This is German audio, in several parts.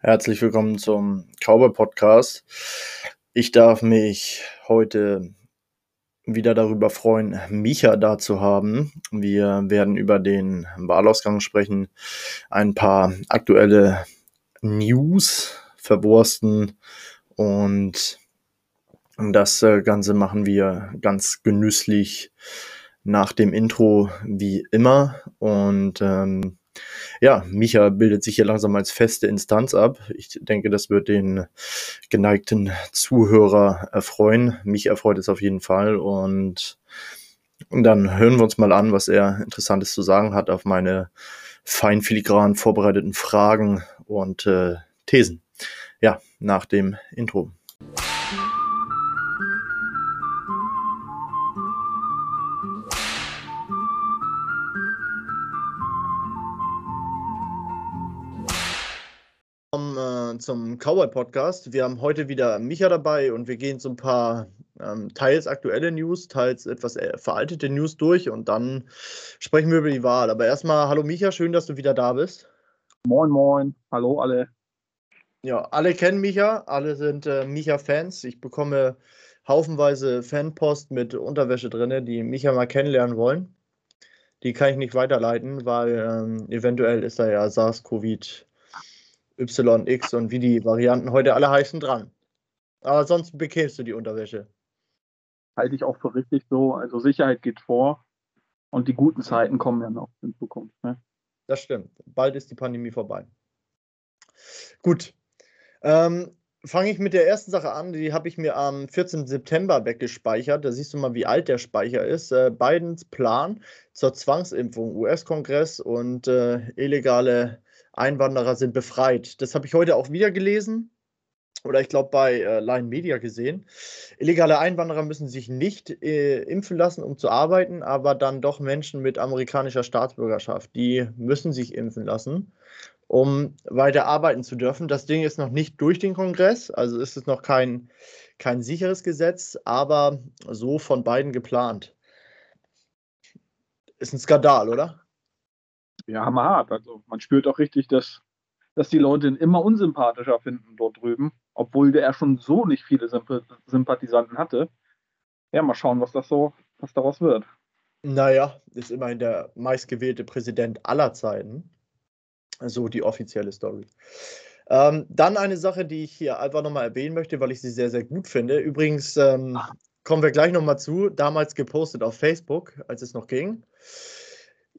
Herzlich willkommen zum Cowboy Podcast. Ich darf mich heute wieder darüber freuen, Micha da zu haben. Wir werden über den Wahlausgang sprechen, ein paar aktuelle News verwursten und das äh, Ganze machen wir ganz genüsslich nach dem Intro wie immer und ähm, ja, Micha bildet sich hier langsam als feste Instanz ab. Ich denke, das wird den geneigten Zuhörer erfreuen. Mich erfreut es auf jeden Fall. Und, dann hören wir uns mal an, was er Interessantes zu sagen hat auf meine fein filigran vorbereiteten Fragen und äh, Thesen. Ja, nach dem Intro. Zum Cowboy Podcast. Wir haben heute wieder Micha dabei und wir gehen so ein paar ähm, teils aktuelle News, teils etwas äh, veraltete News durch und dann sprechen wir über die Wahl. Aber erstmal, hallo Micha, schön, dass du wieder da bist. Moin, moin, hallo alle. Ja, alle kennen Micha, alle sind äh, Micha-Fans. Ich bekomme haufenweise Fanpost mit Unterwäsche drin, die Micha mal kennenlernen wollen. Die kann ich nicht weiterleiten, weil ähm, eventuell ist da ja SARS-CoV Y, X und wie die Varianten heute alle heißen dran. Aber sonst bekämst du die Unterwäsche. Halte ich auch für richtig so. Also Sicherheit geht vor und die guten Zeiten kommen ja noch in Zukunft. Ne? Das stimmt. Bald ist die Pandemie vorbei. Gut. Ähm, Fange ich mit der ersten Sache an. Die habe ich mir am 14. September weggespeichert. Da siehst du mal, wie alt der Speicher ist. Äh, Bidens Plan zur Zwangsimpfung, US-Kongress und äh, illegale Einwanderer sind befreit. Das habe ich heute auch wieder gelesen oder ich glaube bei äh, Line Media gesehen. Illegale Einwanderer müssen sich nicht äh, impfen lassen, um zu arbeiten, aber dann doch Menschen mit amerikanischer Staatsbürgerschaft, die müssen sich impfen lassen, um weiter arbeiten zu dürfen. Das Ding ist noch nicht durch den Kongress, also ist es noch kein, kein sicheres Gesetz, aber so von beiden geplant. Ist ein Skandal, oder? Ja, hammerhart. Also man spürt auch richtig, dass, dass die Leute ihn immer unsympathischer finden dort drüben, obwohl der schon so nicht viele Symp Sympathisanten hatte. Ja, mal schauen, was das so, was daraus wird. Naja, ist immerhin der meistgewählte Präsident aller Zeiten. So die offizielle Story. Ähm, dann eine Sache, die ich hier einfach nochmal erwähnen möchte, weil ich sie sehr, sehr gut finde. Übrigens ähm, kommen wir gleich nochmal zu. Damals gepostet auf Facebook, als es noch ging.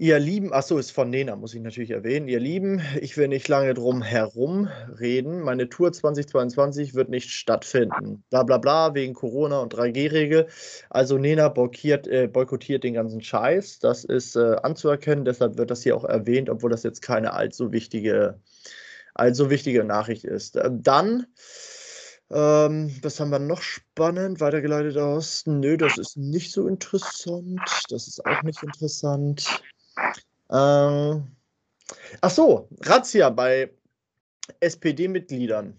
Ihr Lieben, achso, ist von Nena, muss ich natürlich erwähnen. Ihr Lieben, ich will nicht lange drum herum reden. Meine Tour 2022 wird nicht stattfinden. Bla bla bla, wegen Corona und 3G-Regel. Also Nena äh, boykottiert den ganzen Scheiß. Das ist äh, anzuerkennen, deshalb wird das hier auch erwähnt, obwohl das jetzt keine allzu wichtige, allzu wichtige Nachricht ist. Äh, dann. Ähm, was haben wir noch spannend? Weitergeleitet aus. Nö, das ist nicht so interessant. Das ist auch nicht interessant. Ähm, ach so, Razzia bei SPD-Mitgliedern.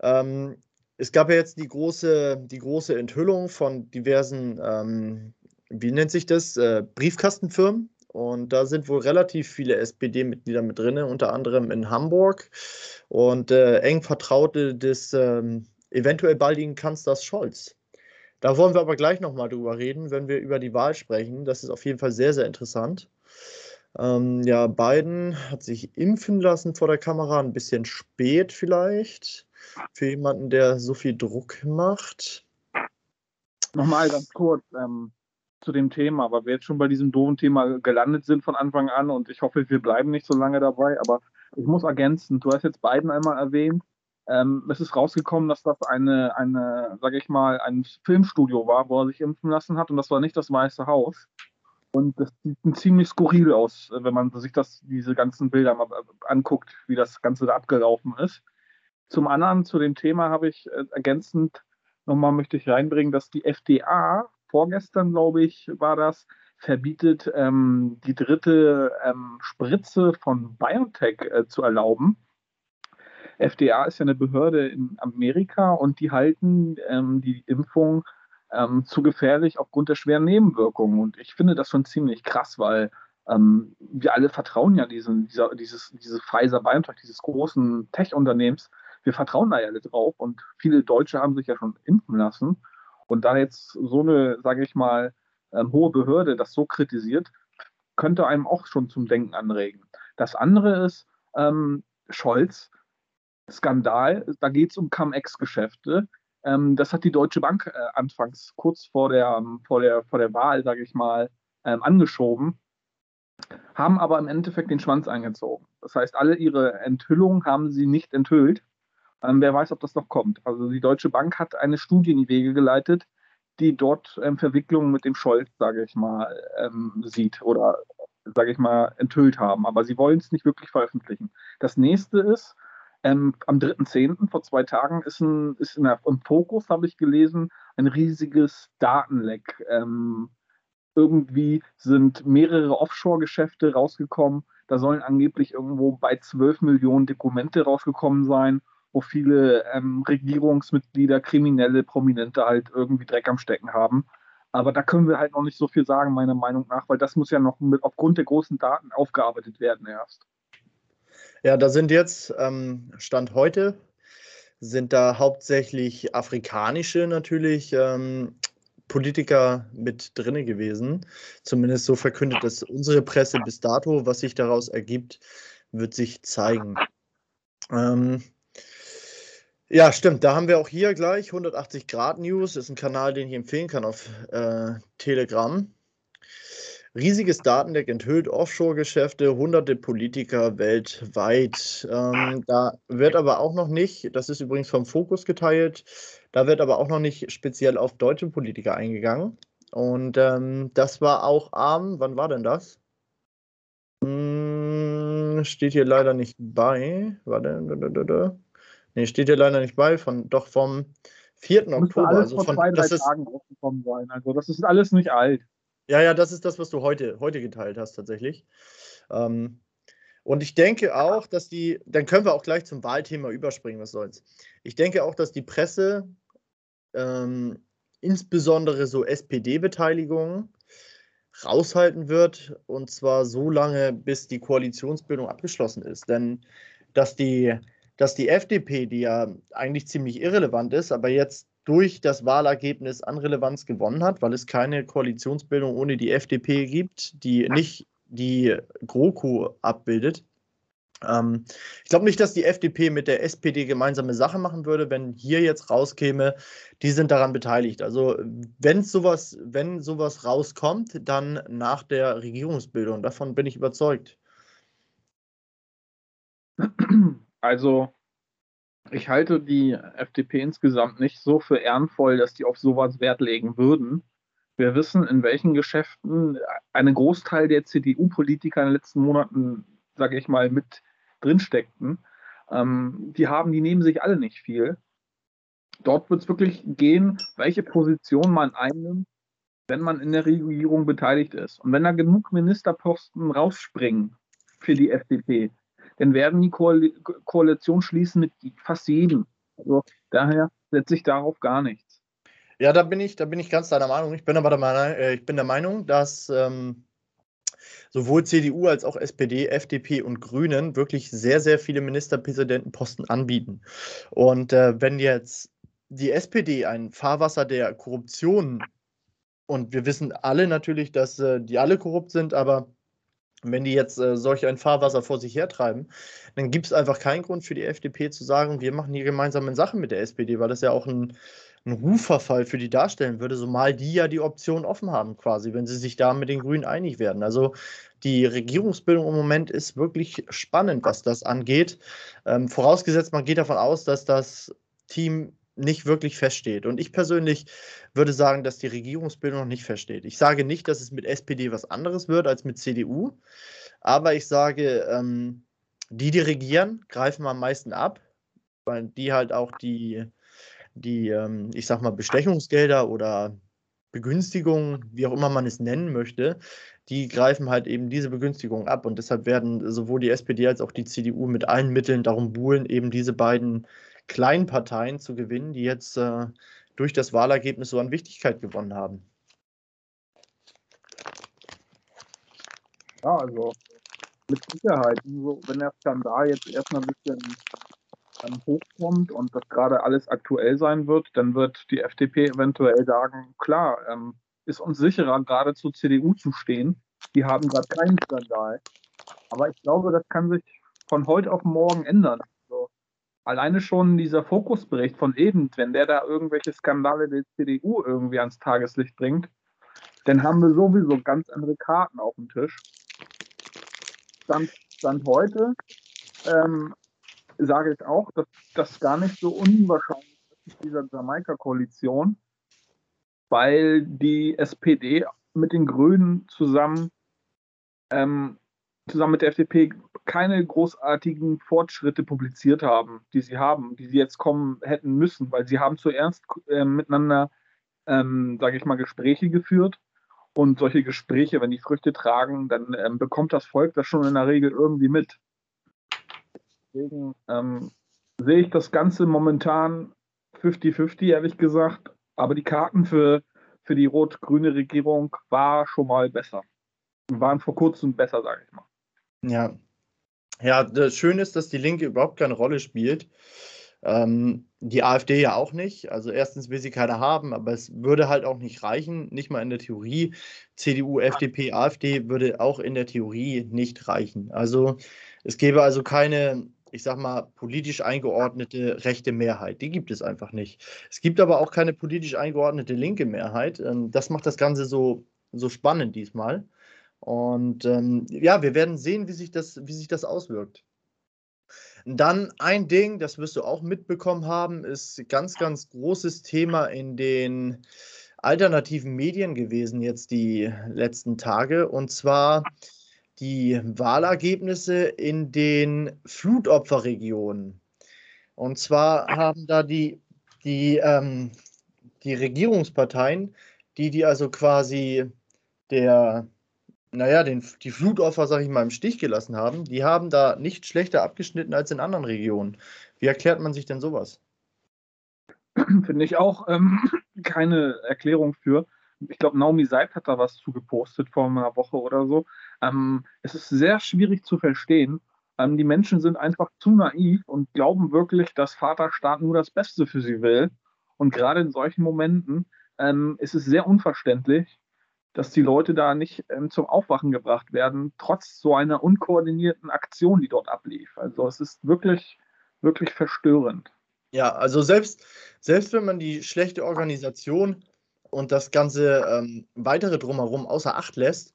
Ähm, es gab ja jetzt die große, die große Enthüllung von diversen, ähm, wie nennt sich das, äh, Briefkastenfirmen. Und da sind wohl relativ viele SPD-Mitglieder mit drin, unter anderem in Hamburg und äh, eng Vertraute des ähm, eventuell baldigen Kanzlers Scholz. Da wollen wir aber gleich nochmal drüber reden, wenn wir über die Wahl sprechen. Das ist auf jeden Fall sehr, sehr interessant. Ähm, ja, Biden hat sich impfen lassen vor der Kamera, ein bisschen spät vielleicht, für jemanden, der so viel Druck macht. Nochmal ganz kurz ähm, zu dem Thema, weil wir jetzt schon bei diesem doofen Thema gelandet sind von Anfang an und ich hoffe, wir bleiben nicht so lange dabei, aber ich muss ergänzen, du hast jetzt Biden einmal erwähnt, ähm, es ist rausgekommen, dass das eine, eine, sage ich mal, ein Filmstudio war, wo er sich impfen lassen hat und das war nicht das Weiße Haus. Und das sieht ziemlich skurril aus, wenn man sich das, diese ganzen Bilder mal anguckt, wie das Ganze da abgelaufen ist. Zum anderen, zu dem Thema habe ich äh, ergänzend nochmal möchte ich reinbringen, dass die FDA vorgestern, glaube ich, war das, verbietet, ähm, die dritte ähm, Spritze von BioNTech äh, zu erlauben. FDA ist ja eine Behörde in Amerika und die halten ähm, die Impfung ähm, zu gefährlich aufgrund der schweren Nebenwirkungen. Und ich finde das schon ziemlich krass, weil ähm, wir alle vertrauen ja diesen, dieser, dieses, dieses Pfizer-BioNTech, dieses großen Tech-Unternehmens. Wir vertrauen da ja alle drauf und viele Deutsche haben sich ja schon impfen lassen. Und da jetzt so eine, sage ich mal, ähm, hohe Behörde das so kritisiert, könnte einem auch schon zum Denken anregen. Das andere ist ähm, Scholz, Skandal, da geht es um Cum-Ex-Geschäfte. Ähm, das hat die Deutsche Bank äh, anfangs kurz vor der, vor der, vor der Wahl, sage ich mal, ähm, angeschoben haben aber im Endeffekt den Schwanz eingezogen. Das heißt, alle ihre Enthüllungen haben sie nicht enthüllt. Ähm, wer weiß, ob das noch kommt. Also die Deutsche Bank hat eine Studie in die Wege geleitet, die dort ähm, Verwicklungen mit dem Scholz, sage ich mal, ähm, sieht oder, sage ich mal, enthüllt haben. Aber sie wollen es nicht wirklich veröffentlichen. Das nächste ist, ähm, am 3.10., vor zwei Tagen, ist, ein, ist der, im Fokus, habe ich gelesen, ein riesiges Datenleck ähm, irgendwie sind mehrere Offshore-Geschäfte rausgekommen. Da sollen angeblich irgendwo bei 12 Millionen Dokumente rausgekommen sein, wo viele ähm, Regierungsmitglieder, Kriminelle, Prominente halt irgendwie Dreck am Stecken haben. Aber da können wir halt noch nicht so viel sagen, meiner Meinung nach, weil das muss ja noch mit, aufgrund der großen Daten aufgearbeitet werden erst. Ja, da sind jetzt, ähm, Stand heute, sind da hauptsächlich afrikanische natürlich ähm, Politiker mit drin gewesen. Zumindest so verkündet es unsere Presse bis dato. Was sich daraus ergibt, wird sich zeigen. Ähm, ja, stimmt. Da haben wir auch hier gleich 180 Grad News. Ist ein Kanal, den ich empfehlen kann auf äh, Telegram. Riesiges Datendeck enthüllt Offshore-Geschäfte, hunderte Politiker weltweit. Ähm, da wird aber auch noch nicht, das ist übrigens vom Fokus geteilt, da wird aber auch noch nicht speziell auf deutsche Politiker eingegangen. Und ähm, das war auch am, wann war denn das? Hm, steht hier leider nicht bei. Warte, da, da, da. Nee, steht hier leider nicht bei, von, doch vom 4. Oktober. also von zwei, drei Tagen rausgekommen sein. Also das ist alles nicht alt. Ja, ja, das ist das, was du heute, heute geteilt hast, tatsächlich. Ähm, und ich denke auch, dass die, dann können wir auch gleich zum Wahlthema überspringen, was soll's. Ich denke auch, dass die Presse, ähm, insbesondere so SPD-Beteiligungen, raushalten wird. Und zwar so lange, bis die Koalitionsbildung abgeschlossen ist. Denn dass die, dass die FDP, die ja eigentlich ziemlich irrelevant ist, aber jetzt durch das Wahlergebnis an Relevanz gewonnen hat, weil es keine Koalitionsbildung ohne die FDP gibt, die nicht die GroKo abbildet. Ähm, ich glaube nicht, dass die FDP mit der SPD gemeinsame Sache machen würde, wenn hier jetzt rauskäme, die sind daran beteiligt. Also wenn sowas, wenn sowas rauskommt, dann nach der Regierungsbildung. Davon bin ich überzeugt. Also ich halte die FDP insgesamt nicht so für ehrenvoll, dass die auf sowas Wert legen würden. Wir wissen, in welchen Geschäften ein Großteil der CDU-Politiker in den letzten Monaten, sage ich mal, mit drinsteckten. Ähm, die haben, die nehmen sich alle nicht viel. Dort wird es wirklich gehen, welche Position man einnimmt, wenn man in der Regierung beteiligt ist. Und wenn da genug Ministerposten rausspringen für die FDP, dann werden die Koal Koalition schließen mit fast jedem. Also daher setze ich darauf gar nichts. Ja, da bin ich, da bin ich ganz deiner Meinung. Ich bin aber der Meinung, äh, ich bin der Meinung dass ähm, sowohl CDU als auch SPD, FDP und Grünen wirklich sehr, sehr viele Ministerpräsidentenposten anbieten. Und äh, wenn jetzt die SPD ein Fahrwasser der Korruption und wir wissen alle natürlich, dass äh, die alle korrupt sind, aber wenn die jetzt äh, solch ein Fahrwasser vor sich hertreiben, dann gibt es einfach keinen Grund für die FDP zu sagen, wir machen hier gemeinsame Sachen mit der SPD, weil das ja auch ein, ein Rufverfall für die darstellen würde, zumal die ja die Option offen haben, quasi, wenn sie sich da mit den Grünen einig werden. Also die Regierungsbildung im Moment ist wirklich spannend, was das angeht. Ähm, vorausgesetzt, man geht davon aus, dass das Team nicht wirklich feststeht. Und ich persönlich würde sagen, dass die Regierungsbildung noch nicht feststeht. Ich sage nicht, dass es mit SPD was anderes wird als mit CDU, aber ich sage, ähm, die, die regieren, greifen am meisten ab, weil die halt auch die, die ähm, ich sag mal, Bestechungsgelder oder Begünstigungen, wie auch immer man es nennen möchte, die greifen halt eben diese Begünstigungen ab. Und deshalb werden sowohl die SPD als auch die CDU mit allen Mitteln darum buhlen, eben diese beiden kleinen Parteien zu gewinnen, die jetzt äh, durch das Wahlergebnis so an Wichtigkeit gewonnen haben. Ja, also mit Sicherheit. So, wenn der Skandal jetzt erstmal ein bisschen hochkommt und das gerade alles aktuell sein wird, dann wird die FDP eventuell sagen, klar, ähm, ist uns sicherer, gerade zur CDU zu stehen. Die haben gerade keinen Skandal. Aber ich glaube, das kann sich von heute auf morgen ändern. Alleine schon dieser Fokusbericht von eben, wenn der da irgendwelche Skandale der CDU irgendwie ans Tageslicht bringt, dann haben wir sowieso ganz andere Karten auf dem Tisch. Stand, Stand heute ähm, sage ich auch, dass das gar nicht so unwahrscheinlich ist dieser Jamaika-Koalition, weil die SPD mit den Grünen zusammen, ähm, zusammen mit der FDP keine großartigen Fortschritte publiziert haben, die sie haben, die sie jetzt kommen hätten müssen, weil sie haben zuerst äh, miteinander, ähm, sage ich mal, Gespräche geführt und solche Gespräche, wenn die Früchte tragen, dann ähm, bekommt das Volk das schon in der Regel irgendwie mit. Deswegen ähm, sehe ich das Ganze momentan 50-50, ehrlich gesagt. Aber die Karten für, für die rot-grüne Regierung war schon mal besser. Waren vor kurzem besser, sage ich mal. Ja. Ja, das Schöne ist, dass die Linke überhaupt keine Rolle spielt. Ähm, die AfD ja auch nicht. Also erstens will sie keine haben, aber es würde halt auch nicht reichen, nicht mal in der Theorie. CDU, FDP, AfD würde auch in der Theorie nicht reichen. Also es gäbe also keine, ich sag mal, politisch eingeordnete rechte Mehrheit. Die gibt es einfach nicht. Es gibt aber auch keine politisch eingeordnete linke Mehrheit. Ähm, das macht das Ganze so, so spannend diesmal. Und ähm, ja, wir werden sehen, wie sich das, wie sich das auswirkt. Dann ein Ding, das wirst du auch mitbekommen haben, ist ganz, ganz großes Thema in den alternativen Medien gewesen jetzt die letzten Tage. Und zwar die Wahlergebnisse in den Flutopferregionen. Und zwar haben da die, die, ähm, die Regierungsparteien, die die also quasi der naja, den, die Flutopfer, sag ich mal, im Stich gelassen haben, die haben da nicht schlechter abgeschnitten als in anderen Regionen. Wie erklärt man sich denn sowas? Finde ich auch ähm, keine Erklärung für. Ich glaube, Naomi Seid hat da was zu gepostet vor einer Woche oder so. Ähm, es ist sehr schwierig zu verstehen. Ähm, die Menschen sind einfach zu naiv und glauben wirklich, dass Vaterstaat nur das Beste für sie will. Und gerade in solchen Momenten ähm, ist es sehr unverständlich, dass die Leute da nicht ähm, zum Aufwachen gebracht werden, trotz so einer unkoordinierten Aktion, die dort ablief. Also es ist wirklich, wirklich verstörend. Ja, also selbst, selbst wenn man die schlechte Organisation und das ganze ähm, weitere drumherum außer Acht lässt,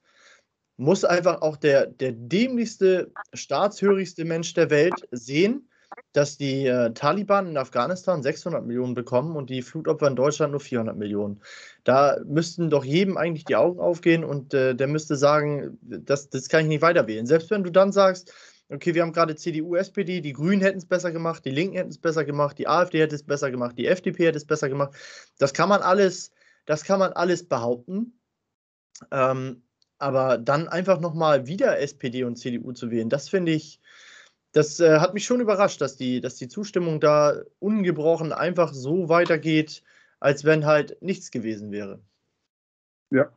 muss einfach auch der, der dämlichste, staatshörigste Mensch der Welt sehen, dass die äh, Taliban in Afghanistan 600 Millionen bekommen und die Flutopfer in Deutschland nur 400 Millionen. Da müssten doch jedem eigentlich die Augen aufgehen und äh, der müsste sagen, das, das kann ich nicht weiter wählen. Selbst wenn du dann sagst, okay, wir haben gerade CDU, SPD, die Grünen hätten es besser gemacht, die Linken hätten es besser gemacht, die AfD hätte es besser gemacht, die FDP hätte es besser gemacht. Das kann man alles, das kann man alles behaupten. Ähm, aber dann einfach nochmal wieder SPD und CDU zu wählen, das finde ich, das äh, hat mich schon überrascht, dass die, dass die Zustimmung da ungebrochen einfach so weitergeht, als wenn halt nichts gewesen wäre. Ja.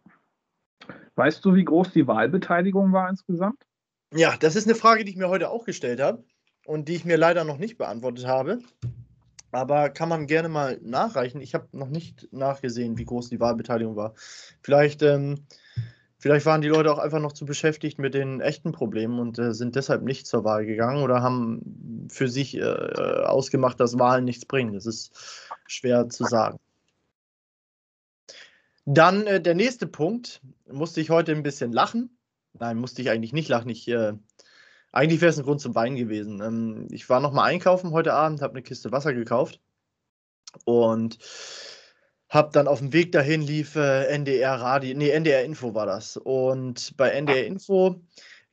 Weißt du, wie groß die Wahlbeteiligung war insgesamt? Ja, das ist eine Frage, die ich mir heute auch gestellt habe und die ich mir leider noch nicht beantwortet habe. Aber kann man gerne mal nachreichen. Ich habe noch nicht nachgesehen, wie groß die Wahlbeteiligung war. Vielleicht ähm, Vielleicht waren die Leute auch einfach noch zu beschäftigt mit den echten Problemen und äh, sind deshalb nicht zur Wahl gegangen oder haben für sich äh, äh, ausgemacht, dass Wahlen nichts bringen. Das ist schwer zu sagen. Dann äh, der nächste Punkt. Musste ich heute ein bisschen lachen. Nein, musste ich eigentlich nicht lachen. Ich, äh, eigentlich wäre es ein Grund zum Weinen gewesen. Ähm, ich war noch mal einkaufen heute Abend, habe eine Kiste Wasser gekauft und hab dann auf dem Weg dahin lief äh, NDR Radio, nee, NDR Info war das. Und bei NDR Info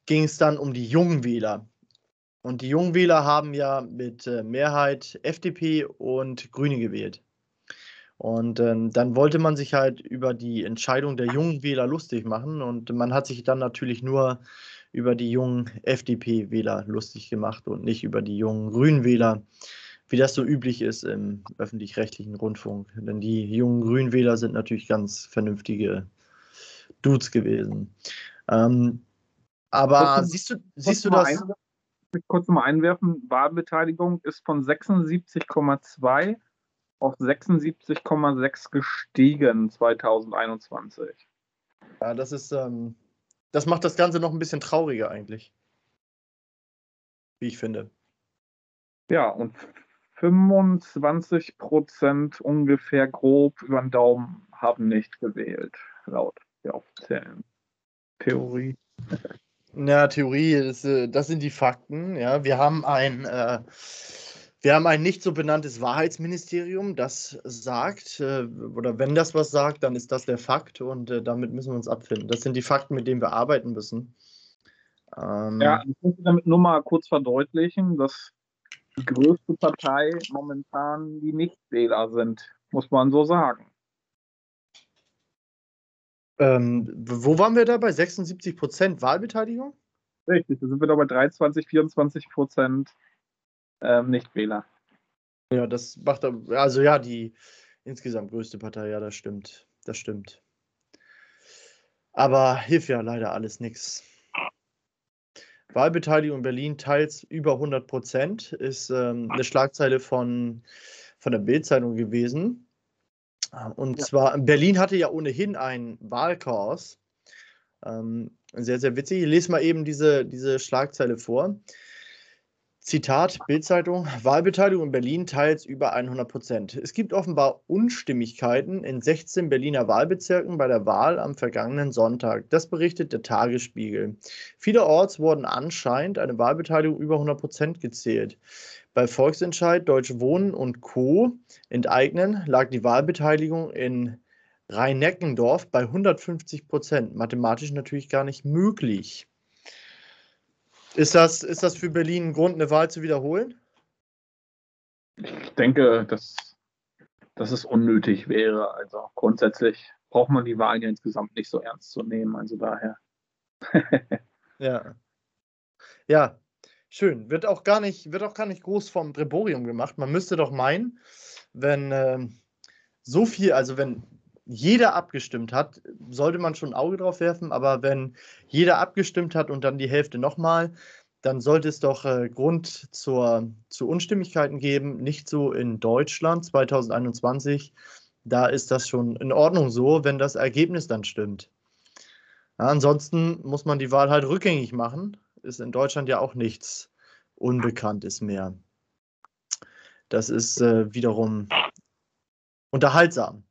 ging es dann um die Jungwähler. Und die Jungwähler haben ja mit äh, Mehrheit FDP und Grüne gewählt. Und ähm, dann wollte man sich halt über die Entscheidung der jungen Wähler lustig machen. Und man hat sich dann natürlich nur über die jungen FDP-Wähler lustig gemacht und nicht über die jungen Grünwähler. Wie das so üblich ist im öffentlich-rechtlichen Rundfunk. Denn die jungen Grünwähler sind natürlich ganz vernünftige Dudes gewesen. Ähm, Aber Kurz- siehst du, siehst du das? kurz mal einwerfen, Wahlbeteiligung ist von 76,2 auf 76,6 gestiegen 2021. Ja, das ist, ähm, das macht das Ganze noch ein bisschen trauriger eigentlich. Wie ich finde. Ja, und 25 Prozent ungefähr grob über den Daumen haben nicht gewählt, laut der offiziellen Theorie. Ja, Theorie, das, äh, das sind die Fakten. Ja, wir haben ein, äh, wir haben ein nicht so benanntes Wahrheitsministerium, das sagt, äh, oder wenn das was sagt, dann ist das der Fakt und äh, damit müssen wir uns abfinden. Das sind die Fakten, mit denen wir arbeiten müssen. Ähm, Ja, ich muss damit nur mal kurz verdeutlichen, dass die größte Partei momentan die Nichtwähler sind, muss man so sagen. ähm, wo waren wir da bei 76 Prozent Wahlbeteiligung? Richtig, da sind wir da bei 23, 24 Prozent ähm, Nichtwähler. Ja, das macht also ja die insgesamt größte Partei, ja, das stimmt. Das stimmt. Aber hilft ja leider alles nichts. Wahlbeteiligung in Berlin teils über 100 Prozent ist ähm, eine Schlagzeile von, von der Bild-Zeitung gewesen. Äh, Und Ja. zwar, Berlin hatte ja ohnehin ein Wahlchaos. Ähm, sehr, sehr witzig. Ich lese mal eben diese, diese Schlagzeile vor. Zitat, Bildzeitung, Wahlbeteiligung in Berlin teils über 100 Prozent. Es gibt offenbar Unstimmigkeiten in 16 Berliner Wahlbezirken bei der Wahl am vergangenen Sonntag. Das berichtet der Tagesspiegel. Vielerorts wurden anscheinend eine Wahlbeteiligung über 100 Prozent gezählt. Bei Volksentscheid, Deutsche Wohnen und Co. enteignen lag die Wahlbeteiligung in Rhein-Neckendorf bei 150 Prozent. Mathematisch natürlich gar nicht möglich. Ist das, ist das für Berlin ein Grund, eine Wahl zu wiederholen? Ich denke, dass, dass es unnötig wäre. Also grundsätzlich braucht man die Wahlen ja insgesamt nicht so ernst zu nehmen. Also daher. Ja. Ja, schön. Wird auch gar nicht, wird auch gar nicht groß vom Breborium gemacht. Man müsste doch meinen, wenn ähm, so viel, also wenn jeder abgestimmt hat, sollte man schon ein Auge drauf werfen, aber wenn jeder abgestimmt hat und dann die Hälfte nochmal, dann sollte es doch äh, Grund zur, zu Unstimmigkeiten geben. Nicht so in Deutschland 2021. Da ist das schon in Ordnung so, wenn das Ergebnis dann stimmt. Ja, ansonsten muss man die Wahl halt rückgängig machen. Ist in Deutschland ja auch nichts Unbekanntes mehr. Das ist äh, wiederum unterhaltsam.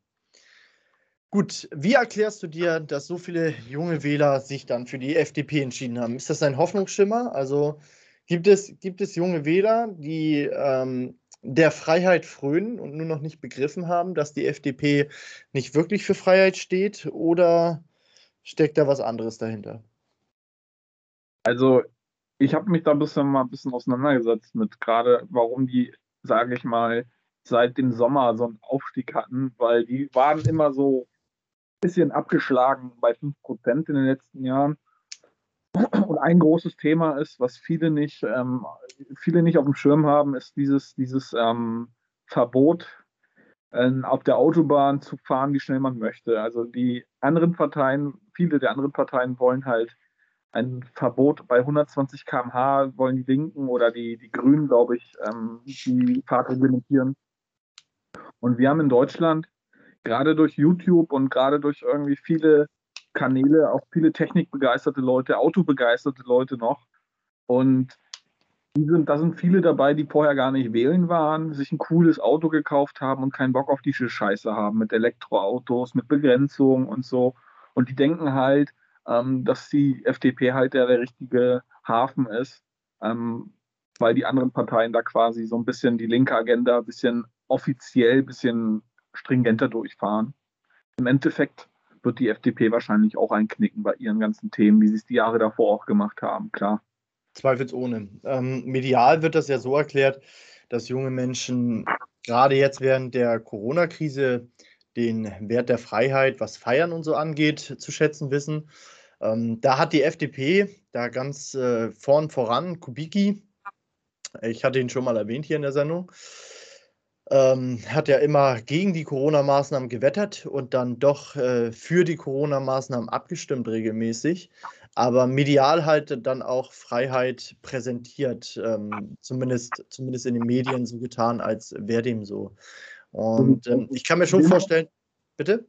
Gut, wie erklärst du dir, dass so viele junge Wähler sich dann für die FDP entschieden haben? Ist das ein Hoffnungsschimmer? Also gibt es, gibt es junge Wähler, die ähm, der Freiheit frönen und nur noch nicht begriffen haben, dass die FDP nicht wirklich für Freiheit steht? Oder steckt da was anderes dahinter? Also ich habe mich da ein bisschen mal ein bisschen auseinandergesetzt mit gerade, warum die, sage ich mal, seit dem Sommer so einen Aufstieg hatten, weil die waren immer so bisschen abgeschlagen bei 5% in den letzten Jahren. Und ein großes Thema ist, was viele nicht, ähm, viele nicht auf dem Schirm haben, ist dieses, dieses ähm, Verbot, äh, auf der Autobahn zu fahren, wie schnell man möchte. Also die anderen Parteien, viele der anderen Parteien wollen halt ein Verbot bei 120 km/h, wollen die Linken oder die, die Grünen, glaube ich, ähm, die Fahrt reglementieren. Und wir haben in Deutschland gerade durch YouTube und gerade durch irgendwie viele Kanäle auch viele technikbegeisterte Leute, autobegeisterte Leute noch. Und sind, da sind viele dabei, die vorher gar nicht wählen waren, sich ein cooles Auto gekauft haben und keinen Bock auf die Scheiße haben mit Elektroautos, mit Begrenzung und so. Und die denken halt, ähm, dass die FDP halt der, der richtige Hafen ist, ähm, weil die anderen Parteien da quasi so ein bisschen die linke Agenda ein bisschen offiziell, ein bisschen stringenter durchfahren. Im Endeffekt wird die FDP wahrscheinlich auch einknicken bei ihren ganzen Themen, wie sie es die Jahre davor auch gemacht haben, klar. Zweifelsohne. Ähm, medial wird das ja so erklärt, dass junge Menschen gerade jetzt während der Corona-Krise den Wert der Freiheit, was Feiern und so angeht, zu schätzen wissen. Ähm, da hat die FDP da ganz äh, vorn voran, Kubicki, ich hatte ihn schon mal erwähnt hier in der Sendung, ähm, hat ja immer gegen die Corona-Maßnahmen gewettert und dann doch äh, für die Corona-Maßnahmen abgestimmt regelmäßig. aber medial halt dann auch Freiheit präsentiert, ähm, zumindest, zumindest in den Medien so getan, als wäre dem so. Und ähm, ich kann mir schon vorstellen, bitte?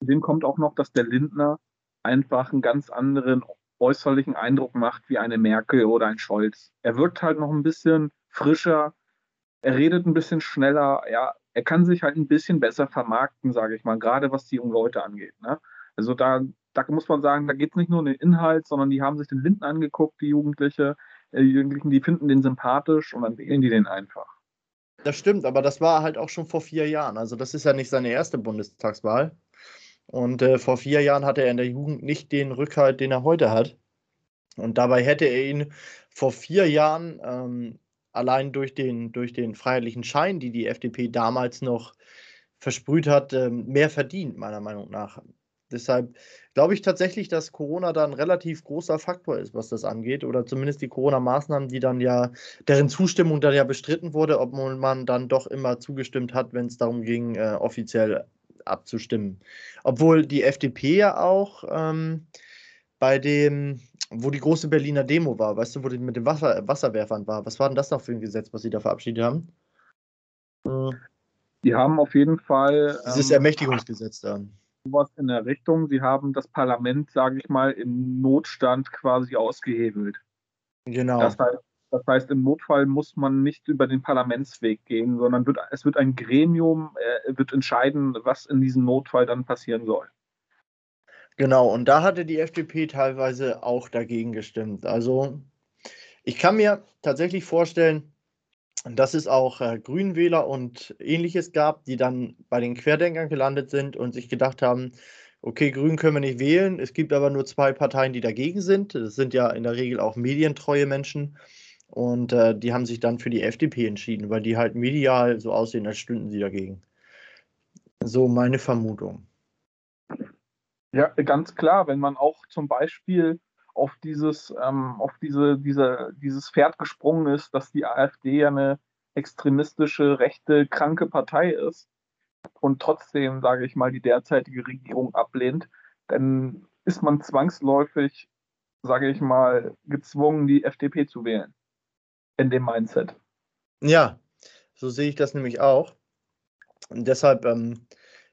Dem kommt auch noch, dass der Lindner einfach einen ganz anderen äußerlichen Eindruck macht wie eine Merkel oder ein Scholz. Er wirkt halt noch ein bisschen frischer, er redet ein bisschen schneller, ja, er kann sich halt ein bisschen besser vermarkten, sage ich mal, gerade was die jungen Leute angeht. Ne? Also da, da muss man sagen, da geht es nicht nur um den Inhalt, sondern die haben sich den Linden angeguckt, die Jugendliche, äh, die Jugendlichen, die finden den sympathisch und dann wählen die den einfach. Das stimmt, aber das war halt auch schon vor vier Jahren. Also das ist ja nicht seine erste Bundestagswahl. Und äh, vor vier Jahren hatte er in der Jugend nicht den Rückhalt, den er heute hat. Und dabei hätte er ihn vor vier Jahren ähm, allein durch den, durch den freiheitlichen Schein, die die FDP damals noch versprüht hat, ähm, mehr verdient, meiner Meinung nach. Deshalb glaube ich tatsächlich, dass Corona da ein relativ großer Faktor ist, was das angeht. Oder zumindest die Corona-Maßnahmen, die dann ja, deren Zustimmung dann ja bestritten wurde, ob man dann doch immer zugestimmt hat, wenn es darum ging, äh, offiziell abzustimmen. Obwohl die FDP ja auch ähm, bei dem, wo die große Berliner Demo war, weißt du, wo die mit den Wasser, Wasserwerfern war. Was war denn das noch für ein Gesetz, was sie da verabschiedet haben? Hm. Die haben auf jeden Fall. Dieses ähm, Ermächtigungsgesetz da. Was in der Richtung. Sie haben das Parlament, sage ich mal, im Notstand quasi ausgehebelt. Genau. Das heißt, das heißt, im Notfall muss man nicht über den Parlamentsweg gehen, sondern wird, es wird ein Gremium, äh, wird entscheiden, was in diesem Notfall dann passieren soll. Genau, und da hatte die FDP teilweise auch dagegen gestimmt. Also ich kann mir tatsächlich vorstellen, dass es auch äh, Grünwähler und ähnliches gab, die dann bei den Querdenkern gelandet sind und sich gedacht haben, okay, Grün können wir nicht wählen, es gibt aber nur zwei Parteien, die dagegen sind. Das sind ja in der Regel auch medientreue Menschen. Und äh, die haben sich dann für die FDP entschieden, weil die halt medial so aussehen, als stünden sie dagegen. So meine Vermutung. Ja, ganz klar, wenn man auch zum Beispiel auf dieses, ähm, auf diese, diese, dieses Pferd gesprungen ist, dass die AfD ja eine extremistische, rechte, kranke Partei ist und trotzdem, sage ich mal, die derzeitige Regierung ablehnt, dann ist man zwangsläufig, sage ich mal, gezwungen, die FDP zu wählen. In dem Mindset. Ja, so sehe ich das nämlich auch. Und deshalb ähm,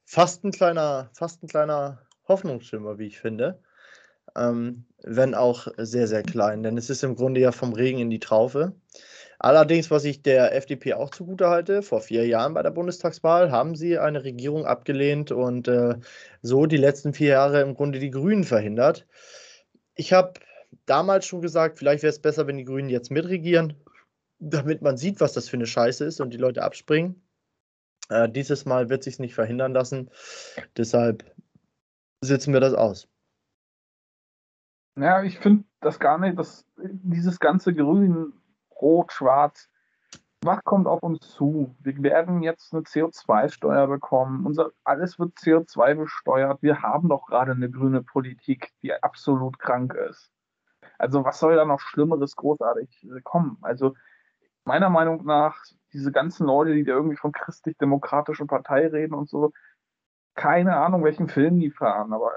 fast ein kleiner, fast ein kleiner Hoffnungsschimmer, wie ich finde. Ähm, wenn auch sehr, sehr klein, denn es ist im Grunde ja vom Regen in die Traufe. Allerdings, was ich der FDP auch zugute halte, vor vier Jahren bei der Bundestagswahl haben sie eine Regierung abgelehnt und äh, so die letzten vier Jahre im Grunde die Grünen verhindert. Ich habe damals schon gesagt, vielleicht wäre es besser, wenn die Grünen jetzt mitregieren, damit man sieht, was das für eine Scheiße ist und die Leute abspringen. Äh, dieses Mal wird sich nicht verhindern lassen. Deshalb sitzen wir das aus. Ja, ich finde das gar nicht, dass dieses ganze Grün, Rot, Schwarz, was kommt auf uns zu? Wir werden jetzt eine CO2-Steuer bekommen. Unser, alles wird CO2 besteuert. Wir haben doch gerade eine grüne Politik, die absolut krank ist. Also was soll da noch Schlimmeres großartig kommen? Also meiner Meinung nach, diese ganzen Leute, die da irgendwie von christlich-demokratischen Partei reden und so, keine Ahnung, welchen Film die fahren, aber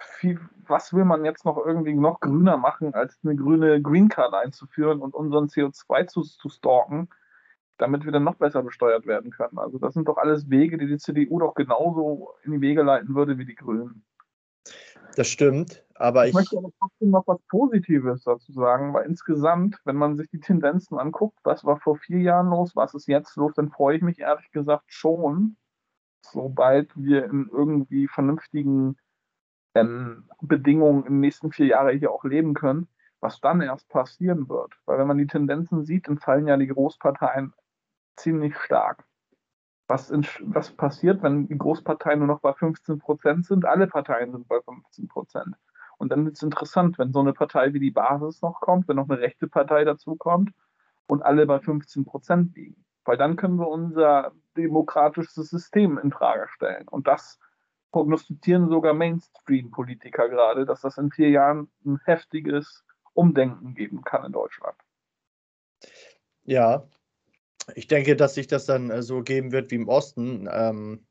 viel, was will man jetzt noch irgendwie noch grüner machen, als eine grüne Green Card einzuführen und unseren CO2 zu, zu stalken, damit wir dann noch besser besteuert werden können? Also das sind doch alles Wege, die die CDU doch genauso in die Wege leiten würde wie die Grünen. Das stimmt, aber ich. Ich möchte aber trotzdem noch was Positives dazu sagen, weil insgesamt, wenn man sich die Tendenzen anguckt, was war vor vier Jahren los, was ist jetzt los, dann freue ich mich ehrlich gesagt schon, sobald wir in irgendwie vernünftigen ähm, Bedingungen in den nächsten vier Jahren hier auch leben können, was dann erst passieren wird. Weil wenn man die Tendenzen sieht, dann fallen ja die Großparteien ziemlich stark. Was, in, was passiert, wenn die Großparteien nur noch bei 15 Prozent sind? Alle Parteien sind bei 15 Prozent. Und dann wird es interessant, wenn so eine Partei wie die Basis noch kommt, wenn noch eine rechte Partei dazu kommt und alle bei 15 Prozent liegen. Weil dann können wir unser demokratisches System in Frage stellen. Und das prognostizieren sogar Mainstream-Politiker gerade, dass das in vier Jahren ein heftiges Umdenken geben kann in Deutschland. Ja, ich denke, dass sich das dann äh, so geben wird wie im Osten. Ähm,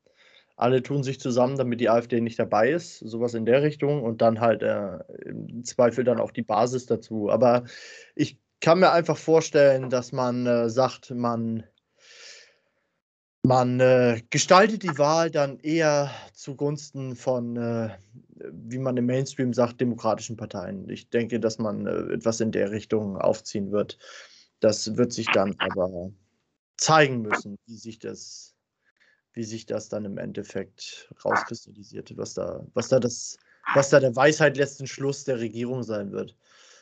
alle tun sich zusammen, damit die AfD nicht dabei ist, sowas in der Richtung und dann halt äh, im Zweifel dann auch die Basis dazu. Aber ich kann mir einfach vorstellen, dass man äh, sagt, man man äh, gestaltet die Wahl dann eher zugunsten von, äh, wie man im Mainstream sagt, demokratischen Parteien. Ich denke, dass man äh, etwas in der Richtung aufziehen wird. Das wird sich dann aber zeigen müssen, wie sich das, wie sich das dann im Endeffekt rauskristallisiert, was da, was da das, was da der Weisheit letzten Schluss der Regierung sein wird.